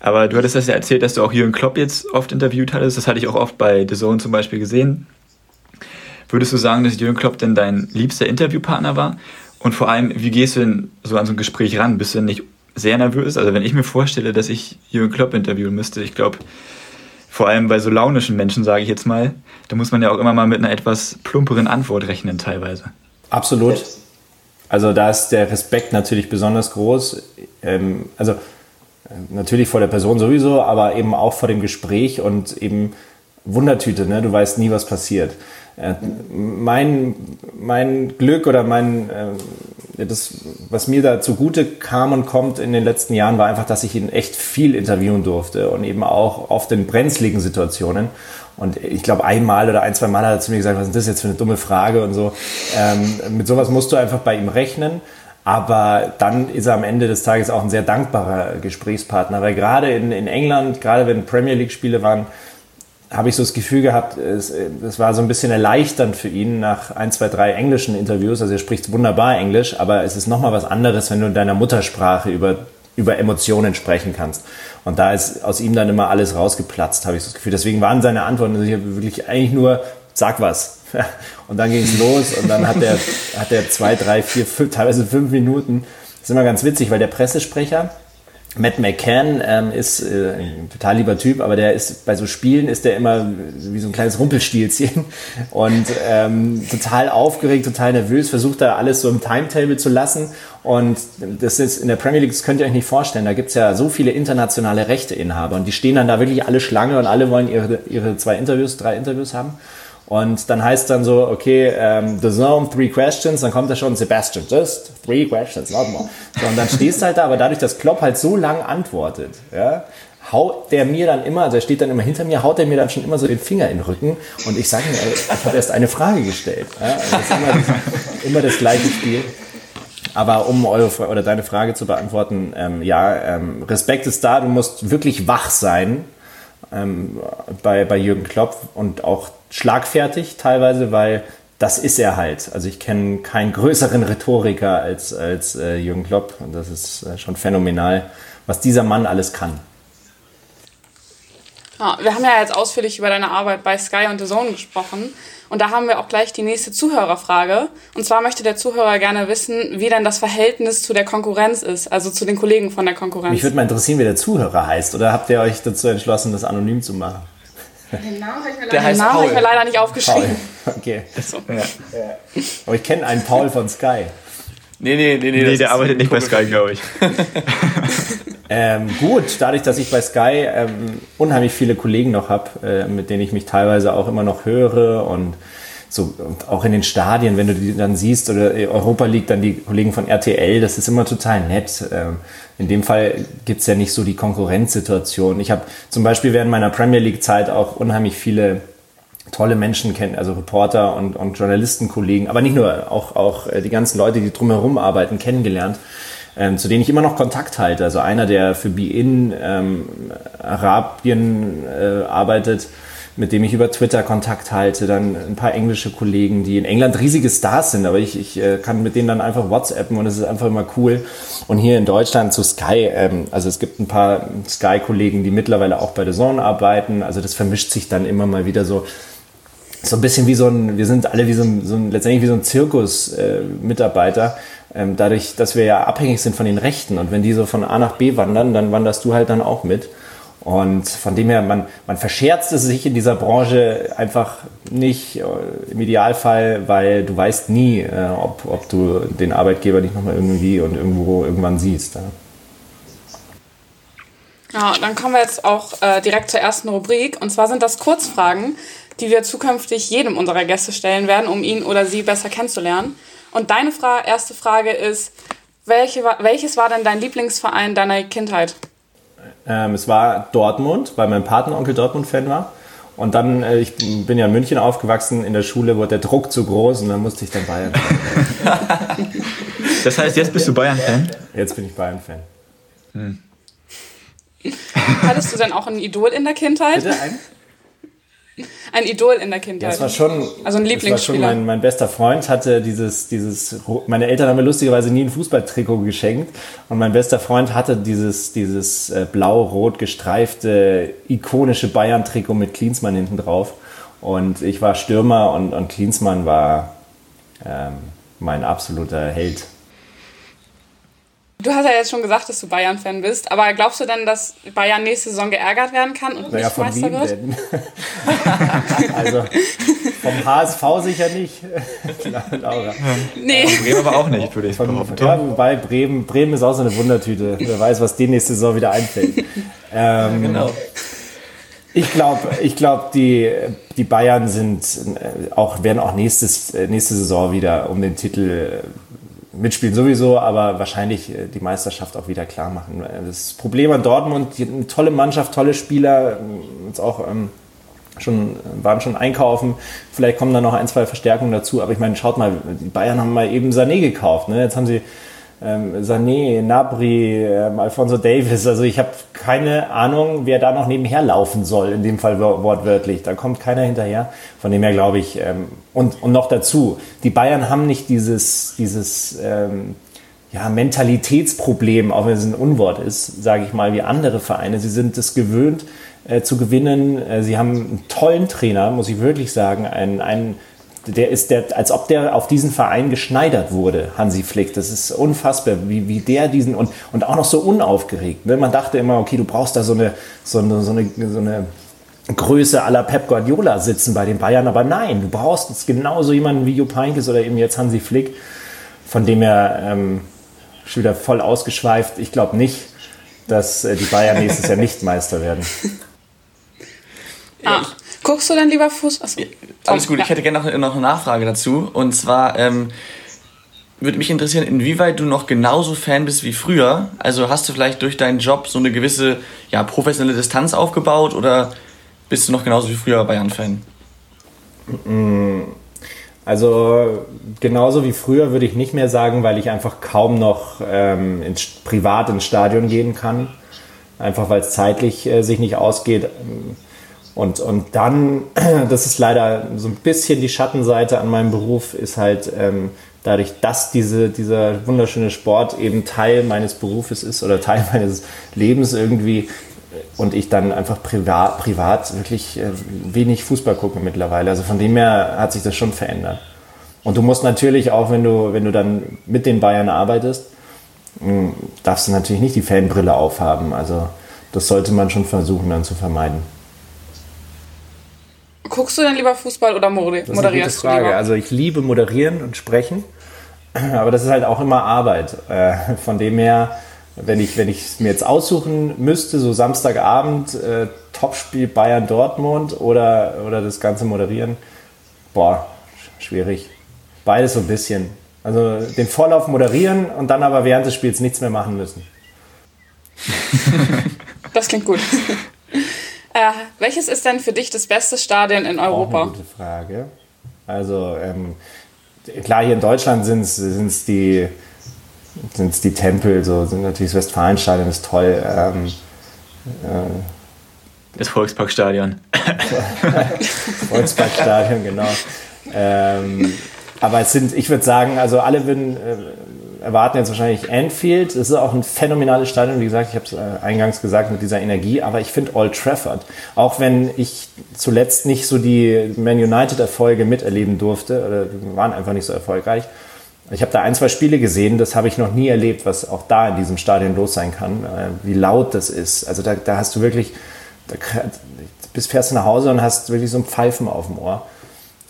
Aber du hattest das ja erzählt, dass du auch Jürgen Klopp jetzt oft interviewt hattest. Das hatte ich auch oft bei The Zone zum Beispiel gesehen. Würdest du sagen, dass Jürgen Klopp denn dein liebster Interviewpartner war? Und vor allem, wie gehst du denn so an so ein Gespräch ran? Bist du denn nicht sehr nervös? Also wenn ich mir vorstelle, dass ich Jürgen Klopp interviewen müsste, ich glaube, vor allem bei so launischen Menschen, sage ich jetzt mal, da muss man ja auch immer mal mit einer etwas plumperen Antwort rechnen teilweise. Absolut. Also da ist der Respekt natürlich besonders groß. Ähm, also natürlich vor der Person sowieso, aber eben auch vor dem Gespräch und eben Wundertüte, ne? du weißt nie, was passiert. Äh, mein, mein Glück oder mein, äh, das, was mir da zugute kam und kommt in den letzten Jahren, war einfach, dass ich ihn echt viel interviewen durfte und eben auch oft in brenzligen Situationen. Und ich glaube, einmal oder ein, zwei Mal hat er zu mir gesagt, was ist das jetzt für eine dumme Frage und so. Ähm, mit sowas musst du einfach bei ihm rechnen. Aber dann ist er am Ende des Tages auch ein sehr dankbarer Gesprächspartner, weil gerade in, in England, gerade wenn Premier League-Spiele waren, habe ich so das Gefühl gehabt, es, es war so ein bisschen erleichternd für ihn nach ein, zwei, drei englischen Interviews. Also er spricht wunderbar Englisch, aber es ist nochmal was anderes, wenn du in deiner Muttersprache über, über Emotionen sprechen kannst. Und da ist aus ihm dann immer alles rausgeplatzt, habe ich so das Gefühl. Deswegen waren seine Antworten also wirklich eigentlich nur, sag was. Und dann ging es los und dann hat er, hat er zwei, drei, vier, fünf, teilweise fünf Minuten. Das ist immer ganz witzig, weil der Pressesprecher, Matt McCann ähm, ist äh, ein total lieber Typ, aber der ist bei so Spielen ist der immer wie so ein kleines Rumpelstilzchen und ähm, total aufgeregt, total nervös, versucht da alles so im Timetable zu lassen. Und das ist in der Premier League, das könnt ihr euch nicht vorstellen, da gibt's ja so viele internationale Rechteinhaber und die stehen dann da wirklich alle Schlange und alle wollen ihre, ihre zwei Interviews, drei Interviews haben. Und dann heißt dann so, okay, ähm, the zone, three questions, dann kommt da schon Sebastian, just three questions, not more. So, und dann stehst du halt da, aber dadurch, dass Klopp halt so lang antwortet, ja, haut der mir dann immer, also er steht dann immer hinter mir, haut er mir dann schon immer so den Finger in den Rücken und ich sage mir, ich habe erst eine Frage gestellt. Ja, also das ist immer immer das gleiche Spiel. Aber um eure oder deine Frage zu beantworten, ähm, ja, ähm, Respekt ist da, du musst wirklich wach sein ähm, bei, bei Jürgen Klopp und auch schlagfertig teilweise, weil das ist er halt. Also ich kenne keinen größeren Rhetoriker als, als äh, Jürgen Klopp und das ist äh, schon phänomenal, was dieser Mann alles kann. Ja, wir haben ja jetzt ausführlich über deine Arbeit bei Sky und The Zone gesprochen. Und da haben wir auch gleich die nächste Zuhörerfrage. Und zwar möchte der Zuhörer gerne wissen, wie denn das Verhältnis zu der Konkurrenz ist, also zu den Kollegen von der Konkurrenz. Mich würde mal interessieren, wie der Zuhörer heißt. Oder habt ihr euch dazu entschlossen, das anonym zu machen? Den Namen habe ich, mir leider, Namen hab ich mir leider nicht aufgeschrieben. Paul. Okay. So. Ja. Aber ich kenne einen Paul von Sky. Nee, nee, nee, nee. Nee, der arbeitet nicht bei Sky, glaube ich. ähm, gut, dadurch, dass ich bei Sky ähm, unheimlich viele Kollegen noch habe, äh, mit denen ich mich teilweise auch immer noch höre und so und auch in den Stadien, wenn du die dann siehst oder Europa League, dann die Kollegen von RTL, das ist immer total nett. Ähm, in dem Fall gibt's ja nicht so die Konkurrenzsituation. Ich habe zum Beispiel während meiner Premier League-Zeit auch unheimlich viele tolle Menschen kennen, also Reporter und, und Journalistenkollegen, aber nicht nur, auch, auch äh, die ganzen Leute, die drumherum arbeiten, kennengelernt, ähm, zu denen ich immer noch Kontakt halte. Also einer, der für Be-In ähm, Arabien äh, arbeitet, mit dem ich über Twitter Kontakt halte, dann ein paar englische Kollegen, die in England riesige Stars sind, aber ich, ich äh, kann mit denen dann einfach WhatsAppen und es ist einfach immer cool. Und hier in Deutschland zu Sky, ähm, also es gibt ein paar Sky-Kollegen, die mittlerweile auch bei der Zone arbeiten, also das vermischt sich dann immer mal wieder so so ein bisschen wie so ein, wir sind alle wie so ein, so ein letztendlich wie so ein Zirkus-Mitarbeiter, äh, ähm, dadurch, dass wir ja abhängig sind von den Rechten. Und wenn die so von A nach B wandern, dann wanderst du halt dann auch mit. Und von dem her, man, man verscherzt es sich in dieser Branche einfach nicht äh, im Idealfall, weil du weißt nie, äh, ob, ob du den Arbeitgeber nicht nochmal irgendwie und irgendwo irgendwann siehst. Ja. Ja, dann kommen wir jetzt auch äh, direkt zur ersten Rubrik. Und zwar sind das Kurzfragen, die wir zukünftig jedem unserer Gäste stellen werden, um ihn oder sie besser kennenzulernen. Und deine Fra erste Frage ist, welche, welches war denn dein Lieblingsverein deiner Kindheit? Ähm, es war Dortmund, weil mein Patenonkel Dortmund-Fan war. Und dann, äh, ich bin ja in München aufgewachsen, in der Schule wurde der Druck zu groß und dann musste ich dann Bayern. das heißt, jetzt bist du Bayern-Fan? Jetzt bin ich Bayern-Fan. Hm. Hattest du denn auch ein Idol in der Kindheit? Bitte ein? Ein Idol in der Kindheit. Das war schon, also ein Lieblingsspieler. Mein, mein bester Freund hatte dieses, dieses, meine Eltern haben mir lustigerweise nie ein Fußballtrikot geschenkt und mein bester Freund hatte dieses, dieses äh, blau-rot gestreifte, ikonische Bayern-Trikot mit Klinsmann hinten drauf und ich war Stürmer und, und Klinsmann war ähm, mein absoluter Held. Du hast ja jetzt schon gesagt, dass du Bayern-Fan bist, aber glaubst du denn, dass Bayern nächste Saison geärgert werden kann und naja, nicht von Meister wird? Denn? also vom HSV sicher nicht, Laura. Nee. Von Bremen aber auch nicht, würde ich von, behaupten. Ja, wobei Bremen, Bremen ist auch so eine Wundertüte. Wer weiß, was die nächste Saison wieder einfällt. Ähm, genau. Ich glaube, ich glaub, die, die Bayern sind äh, auch, werden auch nächstes, äh, nächste Saison wieder um den Titel mitspielen sowieso, aber wahrscheinlich äh, die Meisterschaft auch wieder klar machen. Das Problem an Dortmund, eine tolle Mannschaft, tolle Spieler, jetzt auch ähm, schon, waren schon einkaufen. Vielleicht kommen da noch ein, zwei Verstärkungen dazu. Aber ich meine, schaut mal, die Bayern haben mal eben Sané gekauft. Ne? Jetzt haben sie ähm, Sané, Nabri, ähm, Alfonso Davis. Also ich habe keine Ahnung, wer da noch nebenher laufen soll, in dem Fall wortwörtlich. Da kommt keiner hinterher. Von dem her glaube ich, ähm, und, und noch dazu, die Bayern haben nicht dieses, dieses ähm, ja, Mentalitätsproblem, auch wenn es ein Unwort ist, sage ich mal, wie andere Vereine. Sie sind es gewöhnt äh, zu gewinnen. Äh, sie haben einen tollen Trainer, muss ich wirklich sagen, einen, einen der ist der, als ob der auf diesen Verein geschneidert wurde, Hansi Flick. Das ist unfassbar, wie, wie der diesen und, und auch noch so unaufgeregt. Ne? Man dachte immer, okay, du brauchst da so eine, so eine, so eine, so eine Größe aller Pep Guardiola sitzen bei den Bayern, aber nein, du brauchst jetzt genauso jemanden wie Jupp Heynckes oder eben jetzt Hansi Flick, von dem er ähm, schon wieder voll ausgeschweift. Ich glaube nicht, dass äh, die Bayern nächstes Jahr nicht Meister werden. Ah, guckst du dann lieber Fuß? Achso. Alles gut, ja. ich hätte gerne noch, noch eine Nachfrage dazu. Und zwar ähm, würde mich interessieren, inwieweit du noch genauso Fan bist wie früher. Also hast du vielleicht durch deinen Job so eine gewisse ja, professionelle Distanz aufgebaut oder bist du noch genauso wie früher Bayern-Fan? Also genauso wie früher würde ich nicht mehr sagen, weil ich einfach kaum noch ähm, ins, privat ins Stadion gehen kann. Einfach weil es zeitlich äh, sich nicht ausgeht. Und, und dann, das ist leider so ein bisschen die Schattenseite an meinem Beruf, ist halt ähm, dadurch, dass diese, dieser wunderschöne Sport eben Teil meines Berufes ist oder Teil meines Lebens irgendwie und ich dann einfach privat, privat wirklich äh, wenig Fußball gucke mittlerweile. Also von dem her hat sich das schon verändert. Und du musst natürlich auch, wenn du, wenn du dann mit den Bayern arbeitest, hm, darfst du natürlich nicht die Fanbrille aufhaben. Also das sollte man schon versuchen dann zu vermeiden. Guckst du denn lieber Fußball oder moderierst das ist eine gute Frage. du lieber? Also ich liebe moderieren und sprechen, aber das ist halt auch immer Arbeit. Äh, von dem her, wenn ich wenn ich es mir jetzt aussuchen müsste, so Samstagabend äh, Topspiel Bayern Dortmund oder oder das ganze moderieren, boah, schwierig. Beides so ein bisschen. Also den Vorlauf moderieren und dann aber während des Spiels nichts mehr machen müssen. das klingt gut. Äh, welches ist denn für dich das beste Stadion in Europa? Auch eine gute Frage. Also ähm, klar, hier in Deutschland sind es die, sind's die Tempel, so sind natürlich das Westfalenstadion ist toll. Ähm, äh, das Volksparkstadion. Volksparkstadion, genau. Ähm, aber es sind, ich würde sagen, also alle würden, äh, erwarten jetzt wahrscheinlich Anfield. Es ist auch ein phänomenales Stadion, wie gesagt, ich habe es äh, eingangs gesagt mit dieser Energie, aber ich finde Old Trafford, auch wenn ich zuletzt nicht so die Man United Erfolge miterleben durfte, oder waren einfach nicht so erfolgreich. Ich habe da ein, zwei Spiele gesehen, das habe ich noch nie erlebt, was auch da in diesem Stadion los sein kann, äh, wie laut das ist. Also da, da hast du wirklich, da bist fährst du nach Hause und hast wirklich so ein Pfeifen auf dem Ohr.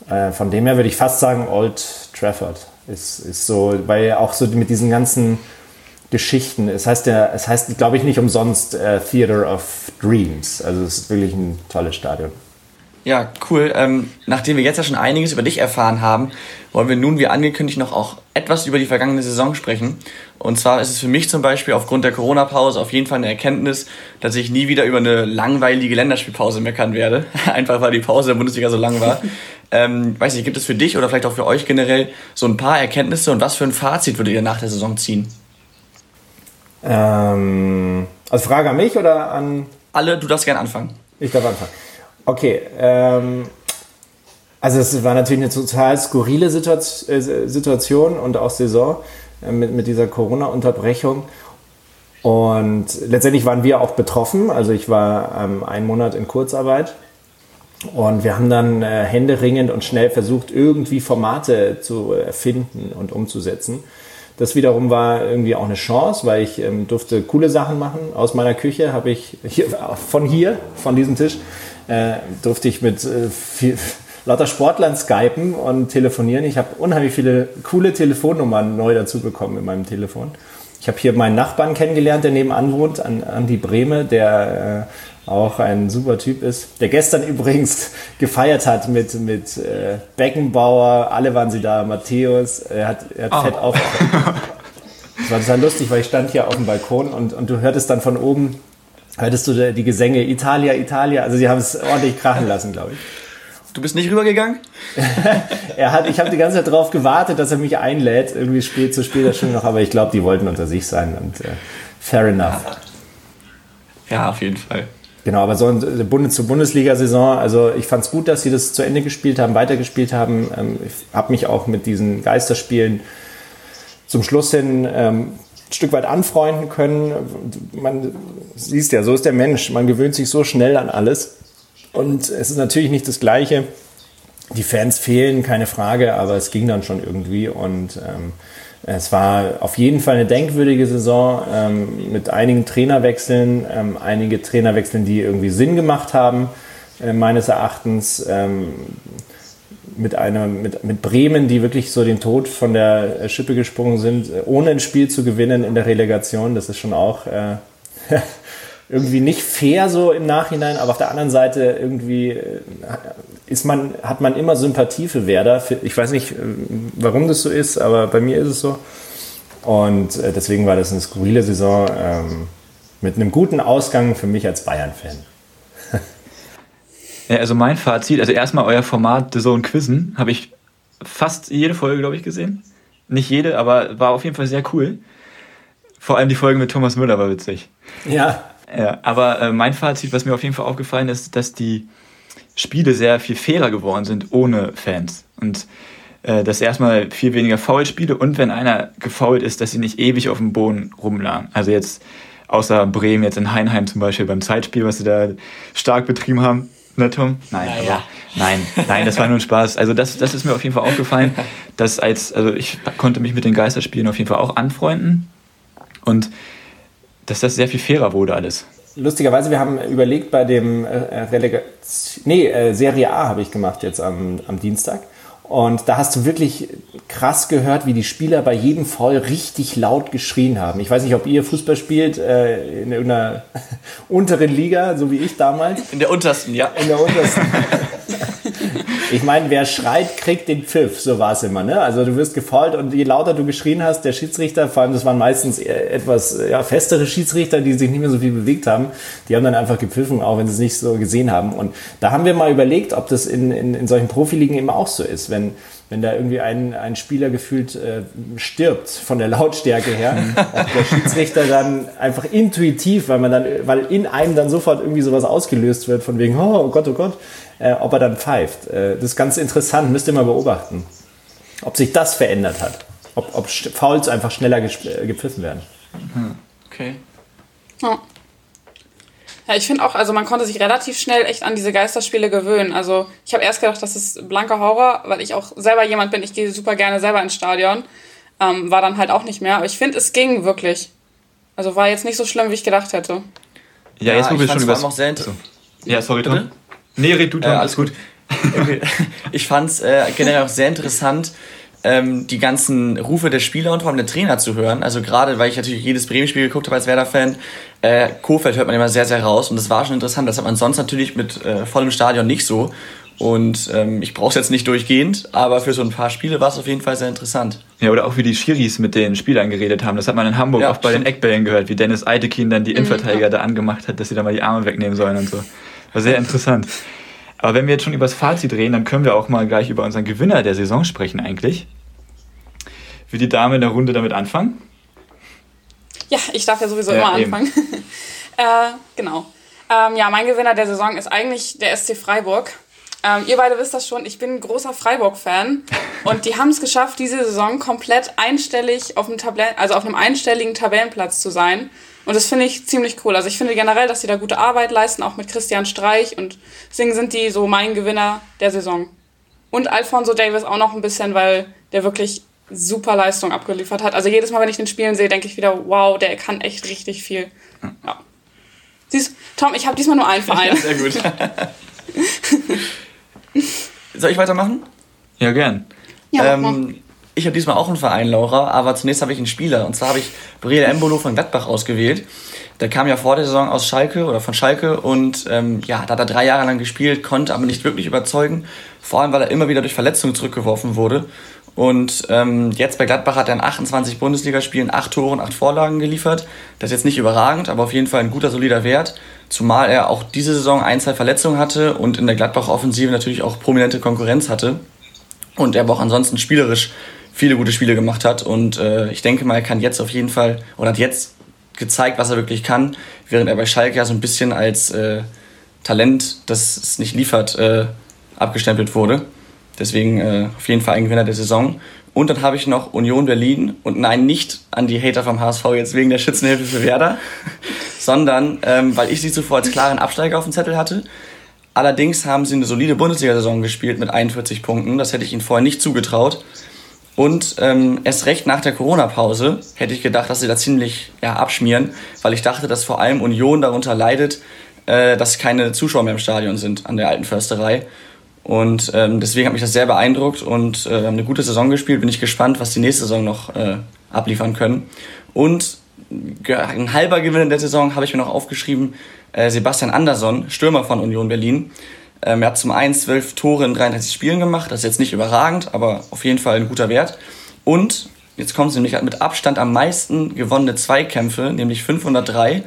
Äh, von dem her würde ich fast sagen Old Trafford. Ist, ist so, weil auch so mit diesen ganzen Geschichten, es heißt ja, es heißt, glaube ich, nicht umsonst äh, Theater of Dreams. Also es ist wirklich ein tolles Stadion. Ja, cool. Ähm, nachdem wir jetzt ja schon einiges über dich erfahren haben, wollen wir nun, wie angekündigt, noch auch etwas über die vergangene Saison sprechen. Und zwar ist es für mich zum Beispiel aufgrund der Corona-Pause auf jeden Fall eine Erkenntnis, dass ich nie wieder über eine langweilige Länderspielpause meckern werde. Einfach weil die Pause der Bundesliga so lang war. Ähm, weiß nicht, gibt es für dich oder vielleicht auch für euch generell so ein paar Erkenntnisse und was für ein Fazit würdet ihr nach der Saison ziehen? Ähm, also Frage an mich oder an. Alle, du darfst gerne anfangen. Ich darf anfangen. Okay, ähm, also es war natürlich eine total skurrile äh, Situation und auch Saison äh, mit, mit dieser Corona-Unterbrechung. Und letztendlich waren wir auch betroffen. Also ich war ähm, einen Monat in Kurzarbeit und wir haben dann äh, händeringend und schnell versucht, irgendwie Formate zu erfinden und umzusetzen. Das wiederum war irgendwie auch eine Chance, weil ich ähm, durfte coole Sachen machen. Aus meiner Küche habe ich hier, von hier, von diesem Tisch, äh, durfte ich mit äh, viel, lauter Sportlern skypen und telefonieren. Ich habe unheimlich viele coole Telefonnummern neu dazu bekommen in meinem Telefon. Ich habe hier meinen Nachbarn kennengelernt, der nebenan wohnt, an Andi Brehme, der äh, auch ein super Typ ist. Der gestern übrigens gefeiert hat mit, mit äh, Beckenbauer, alle waren sie da, Matthäus, er hat, er hat oh. fett auf. Das war total lustig, weil ich stand hier auf dem Balkon und, und du hörtest dann von oben, hörtest du die Gesänge Italia, Italia, also sie haben es ordentlich krachen lassen, glaube ich. Du bist nicht rübergegangen? er hat, ich habe die ganze Zeit darauf gewartet, dass er mich einlädt, irgendwie spät zu später Stunde noch, aber ich glaube, die wollten unter sich sein und äh, fair enough. Ja, auf jeden Fall. Genau, aber so eine Bundes zur Bundesliga-Saison, also ich fand es gut, dass sie das zu Ende gespielt haben, weitergespielt haben. Ähm, ich habe mich auch mit diesen Geisterspielen zum Schluss hin ähm, ein Stück weit anfreunden können. Man siehst ja, so ist der Mensch. Man gewöhnt sich so schnell an alles. Und es ist natürlich nicht das Gleiche. Die Fans fehlen, keine Frage, aber es ging dann schon irgendwie. Und ähm, es war auf jeden Fall eine denkwürdige Saison ähm, mit einigen Trainerwechseln, ähm, einige Trainerwechseln, die irgendwie Sinn gemacht haben, äh, meines Erachtens. Ähm, mit, einer, mit, mit Bremen, die wirklich so den Tod von der Schippe gesprungen sind, ohne ein Spiel zu gewinnen in der Relegation. Das ist schon auch äh, irgendwie nicht fair so im Nachhinein, aber auf der anderen Seite irgendwie äh, ist man, hat man immer Sympathie für Werder. Ich weiß nicht, äh, warum das so ist, aber bei mir ist es so. Und äh, deswegen war das eine skurrile Saison ähm, mit einem guten Ausgang für mich als Bayern-Fan. ja, also mein Fazit, also erstmal euer Format The Zone Quizzen, habe ich fast jede Folge, glaube ich, gesehen. Nicht jede, aber war auf jeden Fall sehr cool. Vor allem die Folge mit Thomas Müller war witzig. Ja, ja, aber äh, mein Fazit, was mir auf jeden Fall aufgefallen ist, dass die Spiele sehr viel fairer geworden sind ohne Fans. Und äh, dass erstmal viel weniger Foulspiele und wenn einer gefoult ist, dass sie nicht ewig auf dem Boden rumlagen. Also jetzt außer Bremen, jetzt in Heinheim zum Beispiel beim Zeitspiel, was sie da stark betrieben haben. Ne, Tom? Nein, naja. aber, nein, nein, das war nur ein Spaß. Also das, das ist mir auf jeden Fall aufgefallen, dass als, also ich konnte mich mit den Geisterspielen auf jeden Fall auch anfreunden. Und dass das sehr viel fairer wurde alles. Lustigerweise, wir haben überlegt bei dem äh, Relegation, nee, äh, Serie A habe ich gemacht jetzt am, am Dienstag. Und da hast du wirklich krass gehört, wie die Spieler bei jedem Foul richtig laut geschrien haben. Ich weiß nicht, ob ihr Fußball spielt äh, in irgendeiner unteren Liga, so wie ich damals. In der untersten, ja. In der untersten. Ich meine, wer schreit, kriegt den Pfiff, so war es immer. Ne? Also du wirst gefault und je lauter du geschrien hast, der Schiedsrichter, vor allem das waren meistens etwas ja, festere Schiedsrichter, die sich nicht mehr so viel bewegt haben, die haben dann einfach gepfiffen, auch wenn sie es nicht so gesehen haben. Und da haben wir mal überlegt, ob das in, in, in solchen Profiligen eben auch so ist, wenn wenn da irgendwie ein, ein Spieler gefühlt äh, stirbt von der Lautstärke her, mhm. ob der Schiedsrichter dann einfach intuitiv, weil man dann, weil in einem dann sofort irgendwie sowas ausgelöst wird, von wegen, oh, oh Gott, oh Gott, äh, ob er dann pfeift. Äh, das ist ganz interessant, müsst ihr mal beobachten. Ob sich das verändert hat. Ob, ob Fouls einfach schneller äh, gepfiffen werden. Hm. Okay. Ja. Ja, ich finde auch, also man konnte sich relativ schnell echt an diese Geisterspiele gewöhnen. Also ich habe erst gedacht, das ist blanker Horror, weil ich auch selber jemand bin, ich gehe super gerne selber ins Stadion. Ähm, war dann halt auch nicht mehr. Aber ich finde, es ging wirklich. Also war jetzt nicht so schlimm, wie ich gedacht hätte. Ja, jetzt ja, wir schon über das. Sehr ja, sorry, Tom. Nee, red du, Tom. Äh, alles gut. ich fand es äh, generell auch sehr interessant, ähm, die ganzen Rufe der Spieler und vor allem der Trainer zu hören. Also gerade, weil ich natürlich jedes Bremen-Spiel geguckt habe als Werder-Fan, äh, Kofeld hört man immer sehr, sehr raus und das war schon interessant. Das hat man sonst natürlich mit äh, vollem Stadion nicht so. Und ähm, ich brauche es jetzt nicht durchgehend, aber für so ein paar Spiele war es auf jeden Fall sehr interessant. Ja, oder auch wie die Schiris mit den Spielern geredet haben. Das hat man in Hamburg ja, auch bei stimmt. den Eckbällen gehört, wie Dennis Eitekin dann die mhm. Innenverteidiger mhm. da angemacht hat, dass sie da mal die Arme wegnehmen sollen und so. War sehr interessant. Aber wenn wir jetzt schon über das Fazit reden, dann können wir auch mal gleich über unseren Gewinner der Saison sprechen eigentlich. Will die Dame in der Runde damit anfangen? Ja, ich darf ja sowieso ja, immer eben. anfangen. äh, genau. Ähm, ja, mein Gewinner der Saison ist eigentlich der SC Freiburg. Ähm, ihr beide wisst das schon, ich bin ein großer Freiburg-Fan und die haben es geschafft, diese Saison komplett einstellig auf einem, Tabellen, also auf einem einstelligen Tabellenplatz zu sein. Und das finde ich ziemlich cool. Also ich finde generell, dass sie da gute Arbeit leisten, auch mit Christian Streich und deswegen sind die so mein Gewinner der Saison. Und Alfonso Davis auch noch ein bisschen, weil der wirklich super Leistung abgeliefert hat. Also jedes Mal, wenn ich den spielen sehe, denke ich wieder, wow, der kann echt richtig viel. Ja. Siehst, Tom, ich habe diesmal nur einen Verein. Ja, sehr gut. Soll ich weitermachen? Ja, gern. Ja, ähm, ich habe diesmal auch einen Verein, Laura, aber zunächst habe ich einen Spieler. Und zwar habe ich Brielle Embolo von Gladbach ausgewählt. Der kam ja vor der Saison aus Schalke oder von Schalke und ähm, ja, da hat er drei Jahre lang gespielt, konnte aber nicht wirklich überzeugen. Vor allem, weil er immer wieder durch Verletzungen zurückgeworfen wurde. Und ähm, jetzt bei Gladbach hat er in 28 Bundesligaspielen 8 Tore und 8 Vorlagen geliefert. Das ist jetzt nicht überragend, aber auf jeden Fall ein guter, solider Wert. Zumal er auch diese Saison ein, zwei Verletzungen hatte und in der Gladbach-Offensive natürlich auch prominente Konkurrenz hatte. Und er aber auch ansonsten spielerisch viele gute Spiele gemacht hat. Und äh, ich denke mal, er kann jetzt auf jeden Fall, oder hat jetzt gezeigt, was er wirklich kann, während er bei Schalke ja so ein bisschen als äh, Talent, das es nicht liefert, äh, abgestempelt wurde. Deswegen äh, auf jeden Fall ein Gewinner der Saison. Und dann habe ich noch Union Berlin und nein, nicht an die Hater vom HSV jetzt wegen der Schützenhilfe für Werder, sondern ähm, weil ich sie zuvor als klaren Absteiger auf dem Zettel hatte. Allerdings haben sie eine solide Bundesliga-Saison gespielt mit 41 Punkten. Das hätte ich ihnen vorher nicht zugetraut. Und ähm, erst recht nach der Corona-Pause hätte ich gedacht, dass sie da ziemlich ja, abschmieren, weil ich dachte, dass vor allem Union darunter leidet, äh, dass keine Zuschauer mehr im Stadion sind an der alten Försterei. Und ähm, deswegen hat mich das sehr beeindruckt und äh, haben eine gute Saison gespielt. Bin ich gespannt, was die nächste Saison noch äh, abliefern können. Und ein halber Gewinn in der Saison habe ich mir noch aufgeschrieben, äh, Sebastian Andersson, Stürmer von Union Berlin. Ähm, er hat zum einen zwölf Tore in 33 Spielen gemacht. Das ist jetzt nicht überragend, aber auf jeden Fall ein guter Wert. Und jetzt kommt es nämlich, hat mit Abstand am meisten gewonnene Zweikämpfe, nämlich 503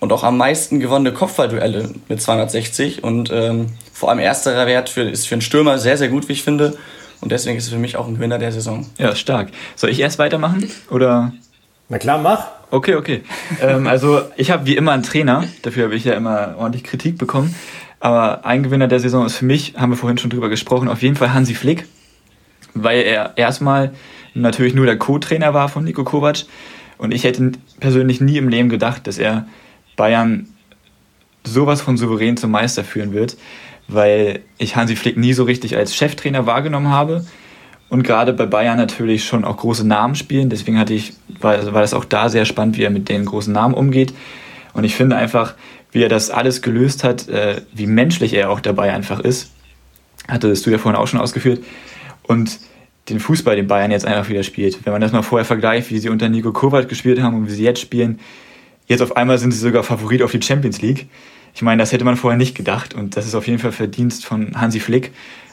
und auch am meisten gewonnene Kopfballduelle mit 260. Und ähm, vor allem ersterer Wert für, ist für einen Stürmer sehr, sehr gut, wie ich finde. Und deswegen ist es für mich auch ein Gewinner der Saison. Ja, stark. Soll ich erst weitermachen? Oder? Na klar, mach. Okay, okay. ähm, also ich habe wie immer einen Trainer. Dafür habe ich ja immer ordentlich Kritik bekommen. Aber ein Gewinner der Saison ist für mich, haben wir vorhin schon drüber gesprochen, auf jeden Fall Hansi Flick. Weil er erstmal natürlich nur der Co-Trainer war von Nico Kovac. Und ich hätte persönlich nie im Leben gedacht, dass er Bayern sowas von souverän zum Meister führen wird, weil ich Hansi Flick nie so richtig als Cheftrainer wahrgenommen habe und gerade bei Bayern natürlich schon auch große Namen spielen. Deswegen hatte ich, war, war das auch da sehr spannend, wie er mit den großen Namen umgeht. Und ich finde einfach, wie er das alles gelöst hat, äh, wie menschlich er auch dabei einfach ist. Hattest du ja vorhin auch schon ausgeführt. Und den Fußball, den Bayern jetzt einfach wieder spielt. Wenn man das mal vorher vergleicht, wie sie unter Nico Kovac gespielt haben und wie sie jetzt spielen, Jetzt auf einmal sind sie sogar Favorit auf die Champions League. Ich meine, das hätte man vorher nicht gedacht und das ist auf jeden Fall Verdienst von Hansi Flick.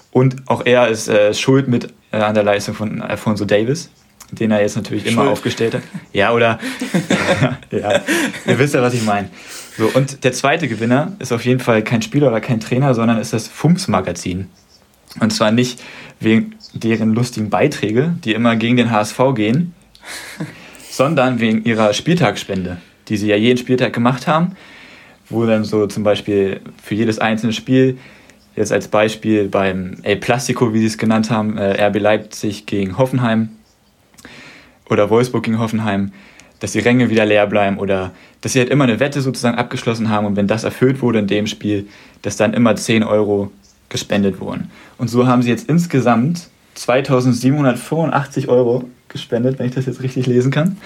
Und auch er ist äh, schuld mit äh, an der Leistung von Alfonso Davis, den er jetzt natürlich schuld. immer aufgestellt hat. Ja, oder? ja, ihr wisst ja, was ich meine. So, und der zweite Gewinner ist auf jeden Fall kein Spieler oder kein Trainer, sondern ist das FUMS-Magazin. Und zwar nicht wegen deren lustigen Beiträge, die immer gegen den HSV gehen, sondern wegen ihrer Spieltagsspende die sie ja jeden Spieltag gemacht haben, wo dann so zum Beispiel für jedes einzelne Spiel, jetzt als Beispiel beim El Plastico, wie sie es genannt haben, äh, RB Leipzig gegen Hoffenheim oder Wolfsburg gegen Hoffenheim, dass die Ränge wieder leer bleiben oder dass sie halt immer eine Wette sozusagen abgeschlossen haben und wenn das erfüllt wurde in dem Spiel, dass dann immer 10 Euro gespendet wurden. Und so haben sie jetzt insgesamt 2785 Euro gespendet, wenn ich das jetzt richtig lesen kann.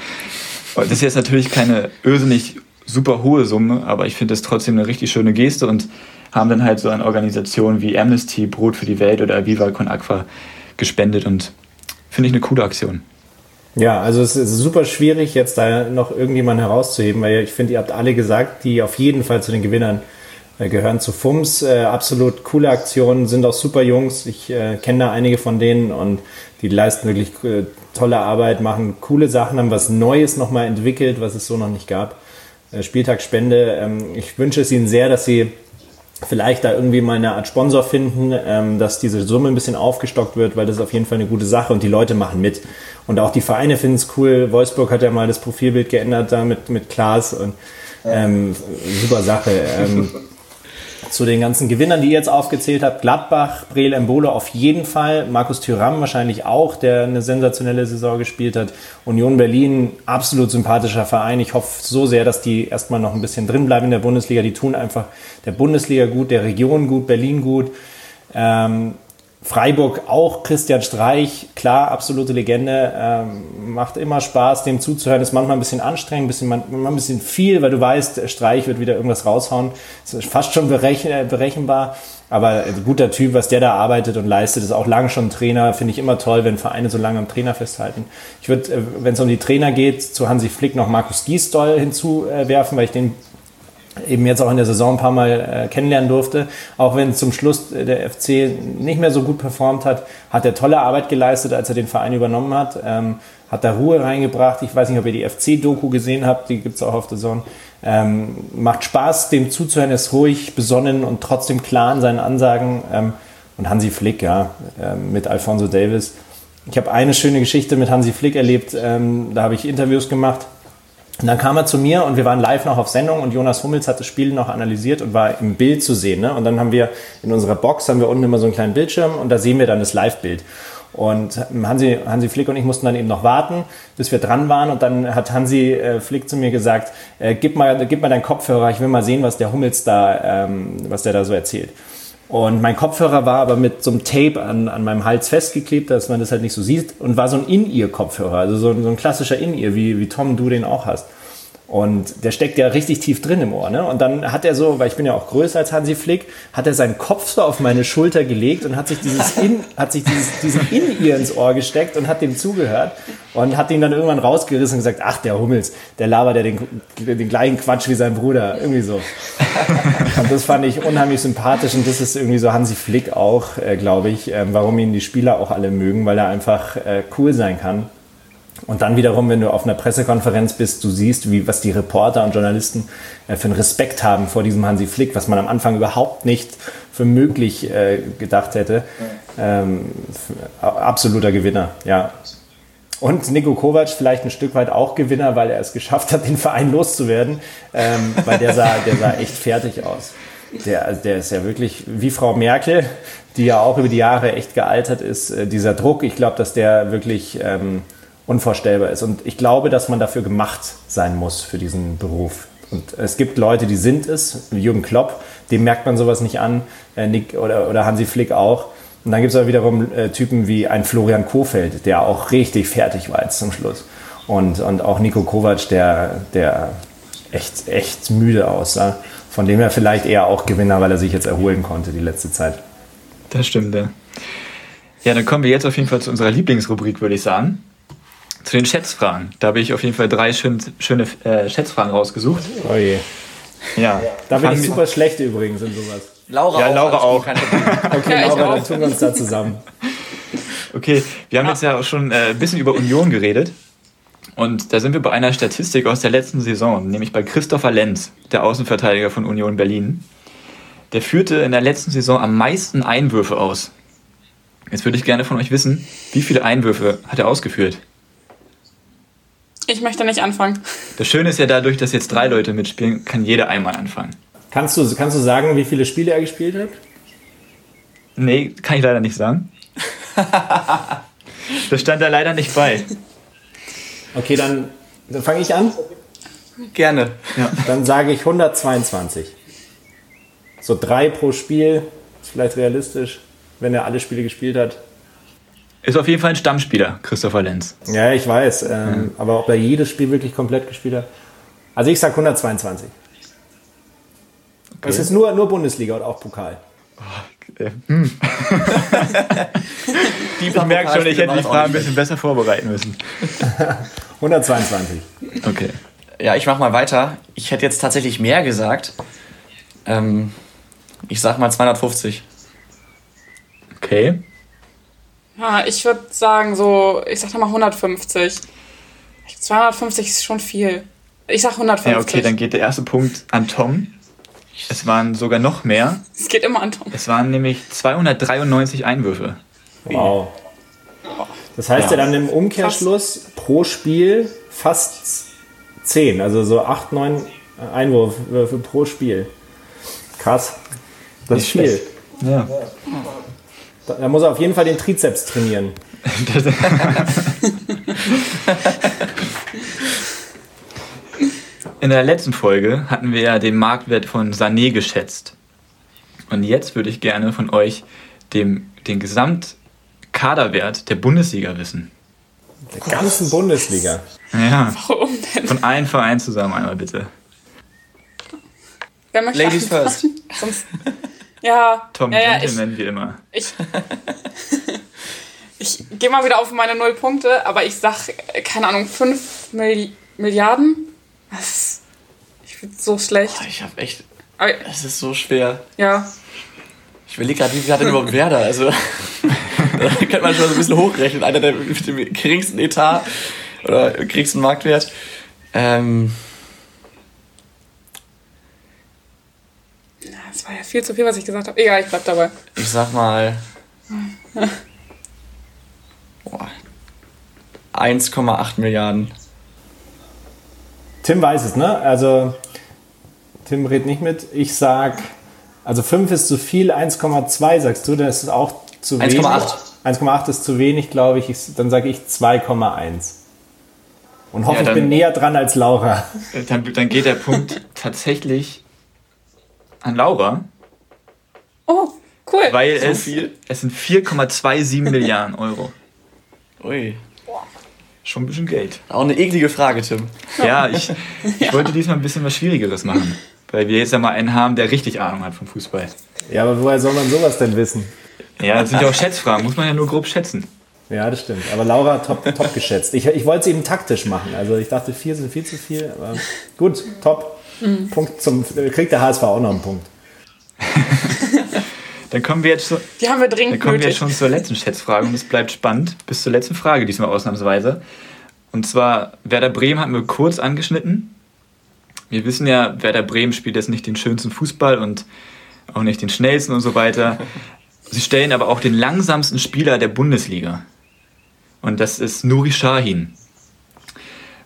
Das ist jetzt natürlich keine irrsinnig super hohe Summe, aber ich finde es trotzdem eine richtig schöne Geste und haben dann halt so an Organisationen wie Amnesty, Brot für die Welt oder Viva Con Aqua gespendet und finde ich eine coole Aktion. Ja, also es ist super schwierig, jetzt da noch irgendjemanden herauszuheben, weil ich finde, ihr habt alle gesagt, die auf jeden Fall zu den Gewinnern äh, gehören zu FUMS. Äh, absolut coole Aktionen, sind auch super Jungs. Ich äh, kenne da einige von denen und die leisten wirklich äh, tolle Arbeit, machen coole Sachen, haben was Neues nochmal entwickelt, was es so noch nicht gab. Äh, Spieltagsspende. Ähm, ich wünsche es ihnen sehr, dass sie vielleicht da irgendwie mal eine Art Sponsor finden, ähm, dass diese Summe ein bisschen aufgestockt wird, weil das ist auf jeden Fall eine gute Sache und die Leute machen mit. Und auch die Vereine finden es cool. Wolfsburg hat ja mal das Profilbild geändert da mit, mit Klaas und Ähm, super Sache. Ähm, zu den ganzen Gewinnern, die ihr jetzt aufgezählt habt, Gladbach, Breel Embolo auf jeden Fall, Markus Thüram wahrscheinlich auch, der eine sensationelle Saison gespielt hat, Union Berlin, absolut sympathischer Verein. Ich hoffe so sehr, dass die erstmal noch ein bisschen drin bleiben in der Bundesliga. Die tun einfach der Bundesliga gut, der Region gut, Berlin gut. Ähm, Freiburg auch Christian Streich, klar, absolute Legende, ähm, macht immer Spaß, dem zuzuhören, ist manchmal ein bisschen anstrengend, ein bisschen, manchmal ein bisschen viel, weil du weißt, Streich wird wieder irgendwas raushauen, ist fast schon berechen, äh, berechenbar, aber ein guter Typ, was der da arbeitet und leistet, ist auch lange schon Trainer, finde ich immer toll, wenn Vereine so lange am Trainer festhalten. Ich würde, äh, wenn es um die Trainer geht, zu Hansi Flick noch Markus Giesdoll hinzuwerfen, weil ich den eben jetzt auch in der Saison ein paar Mal äh, kennenlernen durfte. Auch wenn zum Schluss der FC nicht mehr so gut performt hat, hat er tolle Arbeit geleistet, als er den Verein übernommen hat. Ähm, hat da Ruhe reingebracht. Ich weiß nicht, ob ihr die FC-Doku gesehen habt, die gibt's auch auf der Zone. Ähm, macht Spaß, dem zuzuhören, ist ruhig, besonnen und trotzdem klar in seinen Ansagen. Ähm, und Hansi Flick, ja, äh, mit Alfonso Davis. Ich habe eine schöne Geschichte mit Hansi Flick erlebt. Ähm, da habe ich Interviews gemacht und dann kam er zu mir und wir waren live noch auf Sendung und Jonas Hummels hat das Spiel noch analysiert und war im Bild zu sehen. Ne? Und dann haben wir in unserer Box haben wir unten immer so einen kleinen Bildschirm und da sehen wir dann das Live-Bild. Und Hansi, Hansi Flick und ich mussten dann eben noch warten, bis wir dran waren. Und dann hat Hansi äh, Flick zu mir gesagt, äh, gib, mal, gib mal deinen Kopfhörer, ich will mal sehen, was der Hummels da, ähm, was der da so erzählt. Und mein Kopfhörer war aber mit so einem Tape an, an meinem Hals festgeklebt, dass man das halt nicht so sieht. Und war so ein In-Ear-Kopfhörer, also so, so, ein klassischer In-Ear, wie, wie Tom, du den auch hast. Und der steckt ja richtig tief drin im Ohr. Ne? Und dann hat er so, weil ich bin ja auch größer als Hansi Flick, hat er seinen Kopf so auf meine Schulter gelegt und hat sich dieses in, hat sich dieses, diesen in ihr ins Ohr gesteckt und hat dem zugehört und hat ihn dann irgendwann rausgerissen und gesagt, ach der Hummels, der labert ja den, den gleichen Quatsch wie sein Bruder, irgendwie so. und das fand ich unheimlich sympathisch und das ist irgendwie so Hansi Flick auch, äh, glaube ich, äh, warum ihn die Spieler auch alle mögen, weil er einfach äh, cool sein kann und dann wiederum, wenn du auf einer Pressekonferenz bist, du siehst, wie, was die Reporter und Journalisten äh, für einen Respekt haben vor diesem Hansi Flick, was man am Anfang überhaupt nicht für möglich äh, gedacht hätte. Ähm, absoluter Gewinner, ja. Und Nico Kovac vielleicht ein Stück weit auch Gewinner, weil er es geschafft hat, den Verein loszuwerden, ähm, weil der sah, der sah echt fertig aus. Der, der ist ja wirklich wie Frau Merkel, die ja auch über die Jahre echt gealtert ist. Äh, dieser Druck, ich glaube, dass der wirklich... Ähm, unvorstellbar ist. Und ich glaube, dass man dafür gemacht sein muss für diesen Beruf. Und es gibt Leute, die sind es, Jürgen Klopp, dem merkt man sowas nicht an, äh, Nick oder, oder Hansi Flick auch. Und dann gibt es aber wiederum äh, Typen wie ein Florian Kofeld, der auch richtig fertig war jetzt zum Schluss. Und, und auch Nico Kovac, der, der echt, echt müde aussah. Von dem er vielleicht eher auch Gewinner, weil er sich jetzt erholen konnte die letzte Zeit. Das stimmt, ja. Ja, dann kommen wir jetzt auf jeden Fall zu unserer Lieblingsrubrik, würde ich sagen. Zu den Schätzfragen. Da habe ich auf jeden Fall drei schön, schöne äh, Schätzfragen rausgesucht. Oh je. Ja. Da bin ich super schlecht übrigens in sowas. Laura ja, auch. Laura auch. okay, Laura, dann tun wir uns da zusammen. Okay, wir haben jetzt ja auch schon äh, ein bisschen über Union geredet. Und da sind wir bei einer Statistik aus der letzten Saison, nämlich bei Christopher Lenz, der Außenverteidiger von Union Berlin. Der führte in der letzten Saison am meisten Einwürfe aus. Jetzt würde ich gerne von euch wissen, wie viele Einwürfe hat er ausgeführt? Ich möchte nicht anfangen. Das Schöne ist ja dadurch, dass jetzt drei Leute mitspielen, kann jeder einmal anfangen. Kannst du, kannst du sagen, wie viele Spiele er gespielt hat? Nee, kann ich leider nicht sagen. das stand da leider nicht bei. Okay, dann, dann fange ich an. Gerne. Ja. Dann sage ich 122. So drei pro Spiel, ist vielleicht realistisch, wenn er alle Spiele gespielt hat. Ist auf jeden Fall ein Stammspieler, Christopher Lenz. Ja, ich weiß. Ähm, ja. Aber ob er jedes Spiel wirklich komplett gespielt hat? Also ich sage 122. Okay. Es ist nur, nur Bundesliga und auch Pokal. Oh, hm. ich merke schon, ich hätte die Frage ein bisschen besser vorbereiten müssen. 122. Okay. Ja, ich mache mal weiter. Ich hätte jetzt tatsächlich mehr gesagt. Ähm, ich sag mal 250. Okay. Ja, ich würde sagen so, ich sag mal 150. 250 ist schon viel. Ich sag 150. Ja, okay, dann geht der erste Punkt an Tom. Es waren sogar noch mehr. Es geht immer an Tom. Es waren nämlich 293 Einwürfe. Wow. Das heißt ja, ja dann im Umkehrschluss fast. pro Spiel fast 10, also so 8, 9 Einwurfwürfe pro Spiel. Krass. Das ist viel. Ja. Da, da muss er auf jeden Fall den Trizeps trainieren. In der letzten Folge hatten wir ja den Marktwert von Sané geschätzt. Und jetzt würde ich gerne von euch dem, den Gesamtkaderwert der Bundesliga wissen. Der ganzen Bundesliga. Ja, Warum denn? von allen Vereinen zusammen einmal bitte. Wer möchte Ladies first. Sonst, ja, Tom ja, ja, ich, Gentleman wie immer. ich, ich gehe mal wieder auf meine null Punkte, aber ich sag, äh, keine Ahnung, 5 Milli Milliarden? Was? Ich bin so schlecht. Boah, Ich hab echt. Es ist so schwer. ja, Ich überlege gerade, wie viel hat denn überhaupt Werder? Also, da könnte man schon so ein bisschen hochrechnen. Einer der mit dem geringsten Etat oder geringsten Marktwert. Ähm, das war ja viel zu viel, was ich gesagt habe. Egal, ich bleib dabei. ich sag mal. Boah, 1,8 Milliarden. Tim weiß es, ne? Also, Tim redet nicht mit. Ich sag, also 5 ist zu viel, 1,2 sagst du, das ist auch zu wenig. 1,8. 1,8 ist zu wenig, glaube ich. ich. Dann sage ich 2,1. Und hoffe, Ja, ich dann- bin näher dran als Laura. Dann, dann geht der Punkt tatsächlich an Laura, Oh, cool. weil So es, viel? es sind 4,27 Milliarden Euro. Ui. Schon ein bisschen Geld. Auch eine eklige Frage, Tim. Ja, ich, ich wollte diesmal ein bisschen was Schwierigeres machen. Weil wir jetzt ja mal einen haben, der richtig Ahnung hat vom Fußball. Ja, aber woher soll man sowas denn wissen? Ja, das sind ja auch Schätzfragen, muss man ja nur grob schätzen. Ja, das stimmt. Aber Laura top, top geschätzt. Ich, ich wollte es eben taktisch machen. Also ich dachte, vier sind viel zu viel. Aber gut, top. Punkt zum, kriegt der HSV auch noch einen Punkt. Dann kommen wir jetzt, zu, Die haben wir dringend dann kommen wir nötig. jetzt schon zur letzten Schätzfrage und es bleibt spannend bis zur letzten Frage diesmal ausnahmsweise. Und zwar, Werder Bremen hatten wir kurz angeschnitten. Wir wissen ja, Werder Bremen spielt jetzt nicht den schönsten Fußball und auch nicht den schnellsten und so weiter. Sie stellen aber auch den langsamsten Spieler der Bundesliga. Und das ist Nuri Sahin.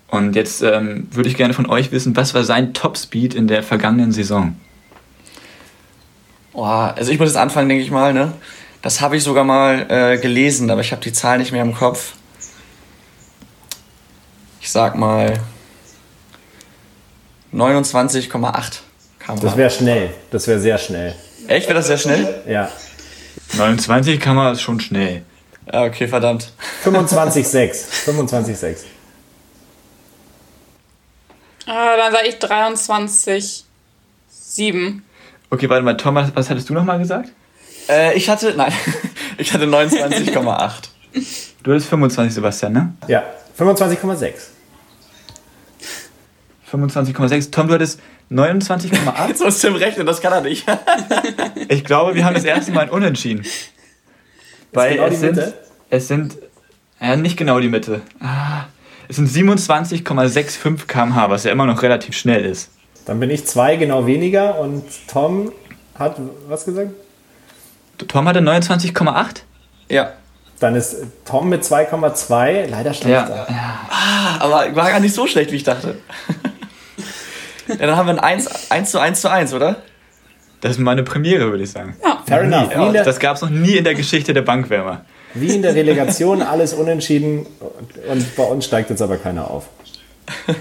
Und jetzt ähm, würde ich gerne von euch wissen, was war sein Topspeed in der vergangenen Saison? Boah, also ich muss jetzt anfangen, denke ich mal, ne? Das habe ich sogar mal äh, gelesen, aber ich habe die Zahl nicht mehr im Kopf. Ich sag mal 29,8 km Das wäre schnell. Das wäre sehr schnell. Echt? Wäre das sehr schnell? Ja. 29 kann man schon schnell. Ja, okay, verdammt. 25,6. 25,6. Ah, dann sage ich 23,7. Okay, warte mal, Thomas, was hattest du nochmal gesagt? Äh, ich hatte, nein, ich hatte 29,8. Du hattest 25, Sebastian, ne? Ja. 25,6. 25,6. Tom, du hattest 29,8. Jetzt muss Tim rechnen, das kann er nicht. Ich glaube, wir haben das erste Mal ein Unentschieden. Weil genau die es, sind, Mitte? es sind, ja, nicht genau die Mitte. Ah, es sind 27,65 km/h, was ja immer noch relativ schnell ist. Dann bin ich zwei genau weniger und Tom hat was gesagt? Tom hatte 29,8? Ja, Dann ist Tom mit 2,2 leider schlechter. aber war gar nicht so schlecht, wie ich dachte. Ja, dann haben wir ein 1, 1 zu 1 zu 1, oder? Das ist meine Premiere, würde ich sagen. Fair enough. Der, Das gab es noch nie in der Geschichte der Bankwärmer. Wie in der Relegation alles unentschieden und bei uns steigt jetzt aber keiner auf.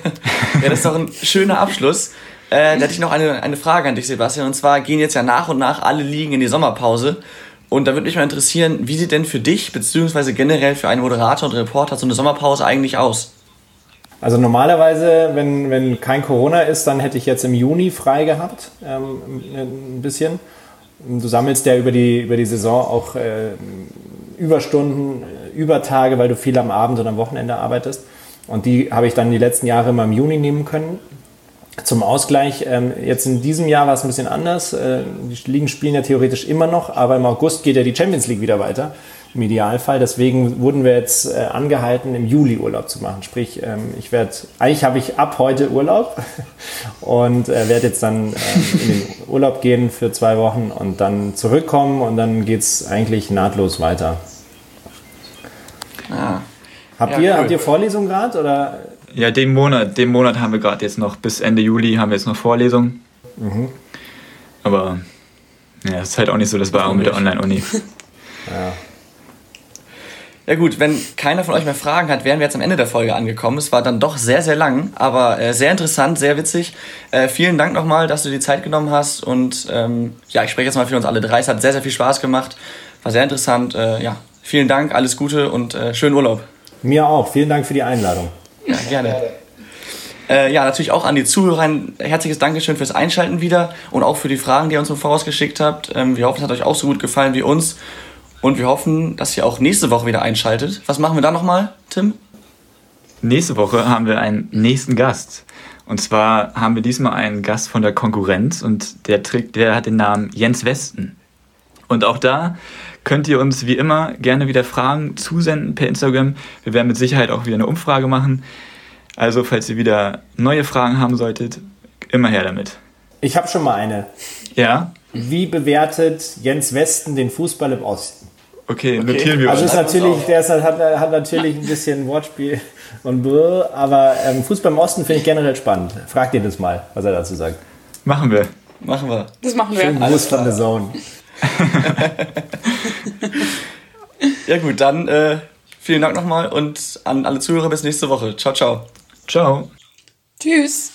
Ja, das ist doch ein schöner Abschluss. Äh, da hätte ich noch eine, eine Frage an dich, Sebastian. Und zwar gehen jetzt ja nach und nach alle Ligen in die Sommerpause. Und da würde mich mal interessieren, wie sieht denn für dich, beziehungsweise generell für einen Moderator und Reporter so eine Sommerpause eigentlich aus? Also normalerweise, wenn, wenn kein Corona ist, dann hätte ich jetzt im Juni frei gehabt, ähm, ein bisschen. Du sammelst ja über die, über die Saison auch äh, Überstunden, äh, Übertage, weil du viel am Abend und am Wochenende arbeitest. Und die habe ich dann die letzten Jahre immer im Juni nehmen können. Zum Ausgleich, ähm, jetzt in diesem Jahr war es ein bisschen anders. Äh, die Ligen spielen ja theoretisch immer noch, aber im August geht ja die Champions League wieder weiter, im Idealfall. Deswegen wurden wir jetzt äh, angehalten, im Juli Urlaub zu machen. Sprich, ähm, ich werde, eigentlich habe ich ab heute Urlaub und äh, werde jetzt dann ähm, in den Urlaub gehen für zwei Wochen und dann zurückkommen und dann geht es eigentlich nahtlos weiter. Ah. Habt, Ja, ihr, cool. habt ihr Vorlesungen gerade oder? Ja, den Monat, den Monat haben wir gerade jetzt noch, bis Ende Juli haben wir jetzt noch Vorlesungen. Aber ja, es ist halt auch nicht so das Wahre mit der Online-Uni. Ja gut, wenn keiner von euch mehr Fragen hat, wären wir jetzt am Ende der Folge angekommen. Es war dann doch sehr, sehr lang, aber äh, sehr interessant, sehr witzig. Äh, vielen Dank nochmal, dass du die Zeit genommen hast und ähm, ja, ich spreche jetzt mal für uns alle drei. Es hat sehr, sehr viel Spaß gemacht, war sehr interessant. Äh, ja, vielen Dank, alles Gute und äh, schönen Urlaub. Mir auch. Vielen Dank für die Einladung. Ja, gerne. Äh, ja, natürlich auch an die Zuhörer ein herzliches Dankeschön fürs Einschalten wieder und auch für die Fragen, die ihr uns im Voraus geschickt habt. Ähm, wir hoffen, es hat euch auch so gut gefallen wie uns. Und wir hoffen, dass ihr auch nächste Woche wieder einschaltet. Was machen wir da nochmal, Tim? Nächste Woche haben wir einen nächsten Gast. Und zwar haben wir diesmal einen Gast von der Konkurrenz und der, trägt, der hat den Namen Jens Westen. Und auch da könnt ihr uns wie immer gerne wieder Fragen zusenden per Instagram. Wir werden mit Sicherheit auch wieder eine Umfrage machen. Also falls ihr wieder neue Fragen haben solltet, immer her damit. Ich habe schon mal eine. Ja? Wie bewertet Jens Westen den Fußball im Osten? Okay, notieren wir Also uns. ist natürlich, der ist, halt- hat, hat natürlich ein bisschen Wortspiel und brr, aber ähm, Fußball im Osten finde ich generell spannend. Fragt ihr das mal, was er dazu sagt. Machen wir. Machen wir. Das machen wir. Alles von der Zone. Ja gut, dann äh, vielen Dank nochmal und an alle Zuhörer bis nächste Woche. Ciao, ciao. Ciao. Tschüss.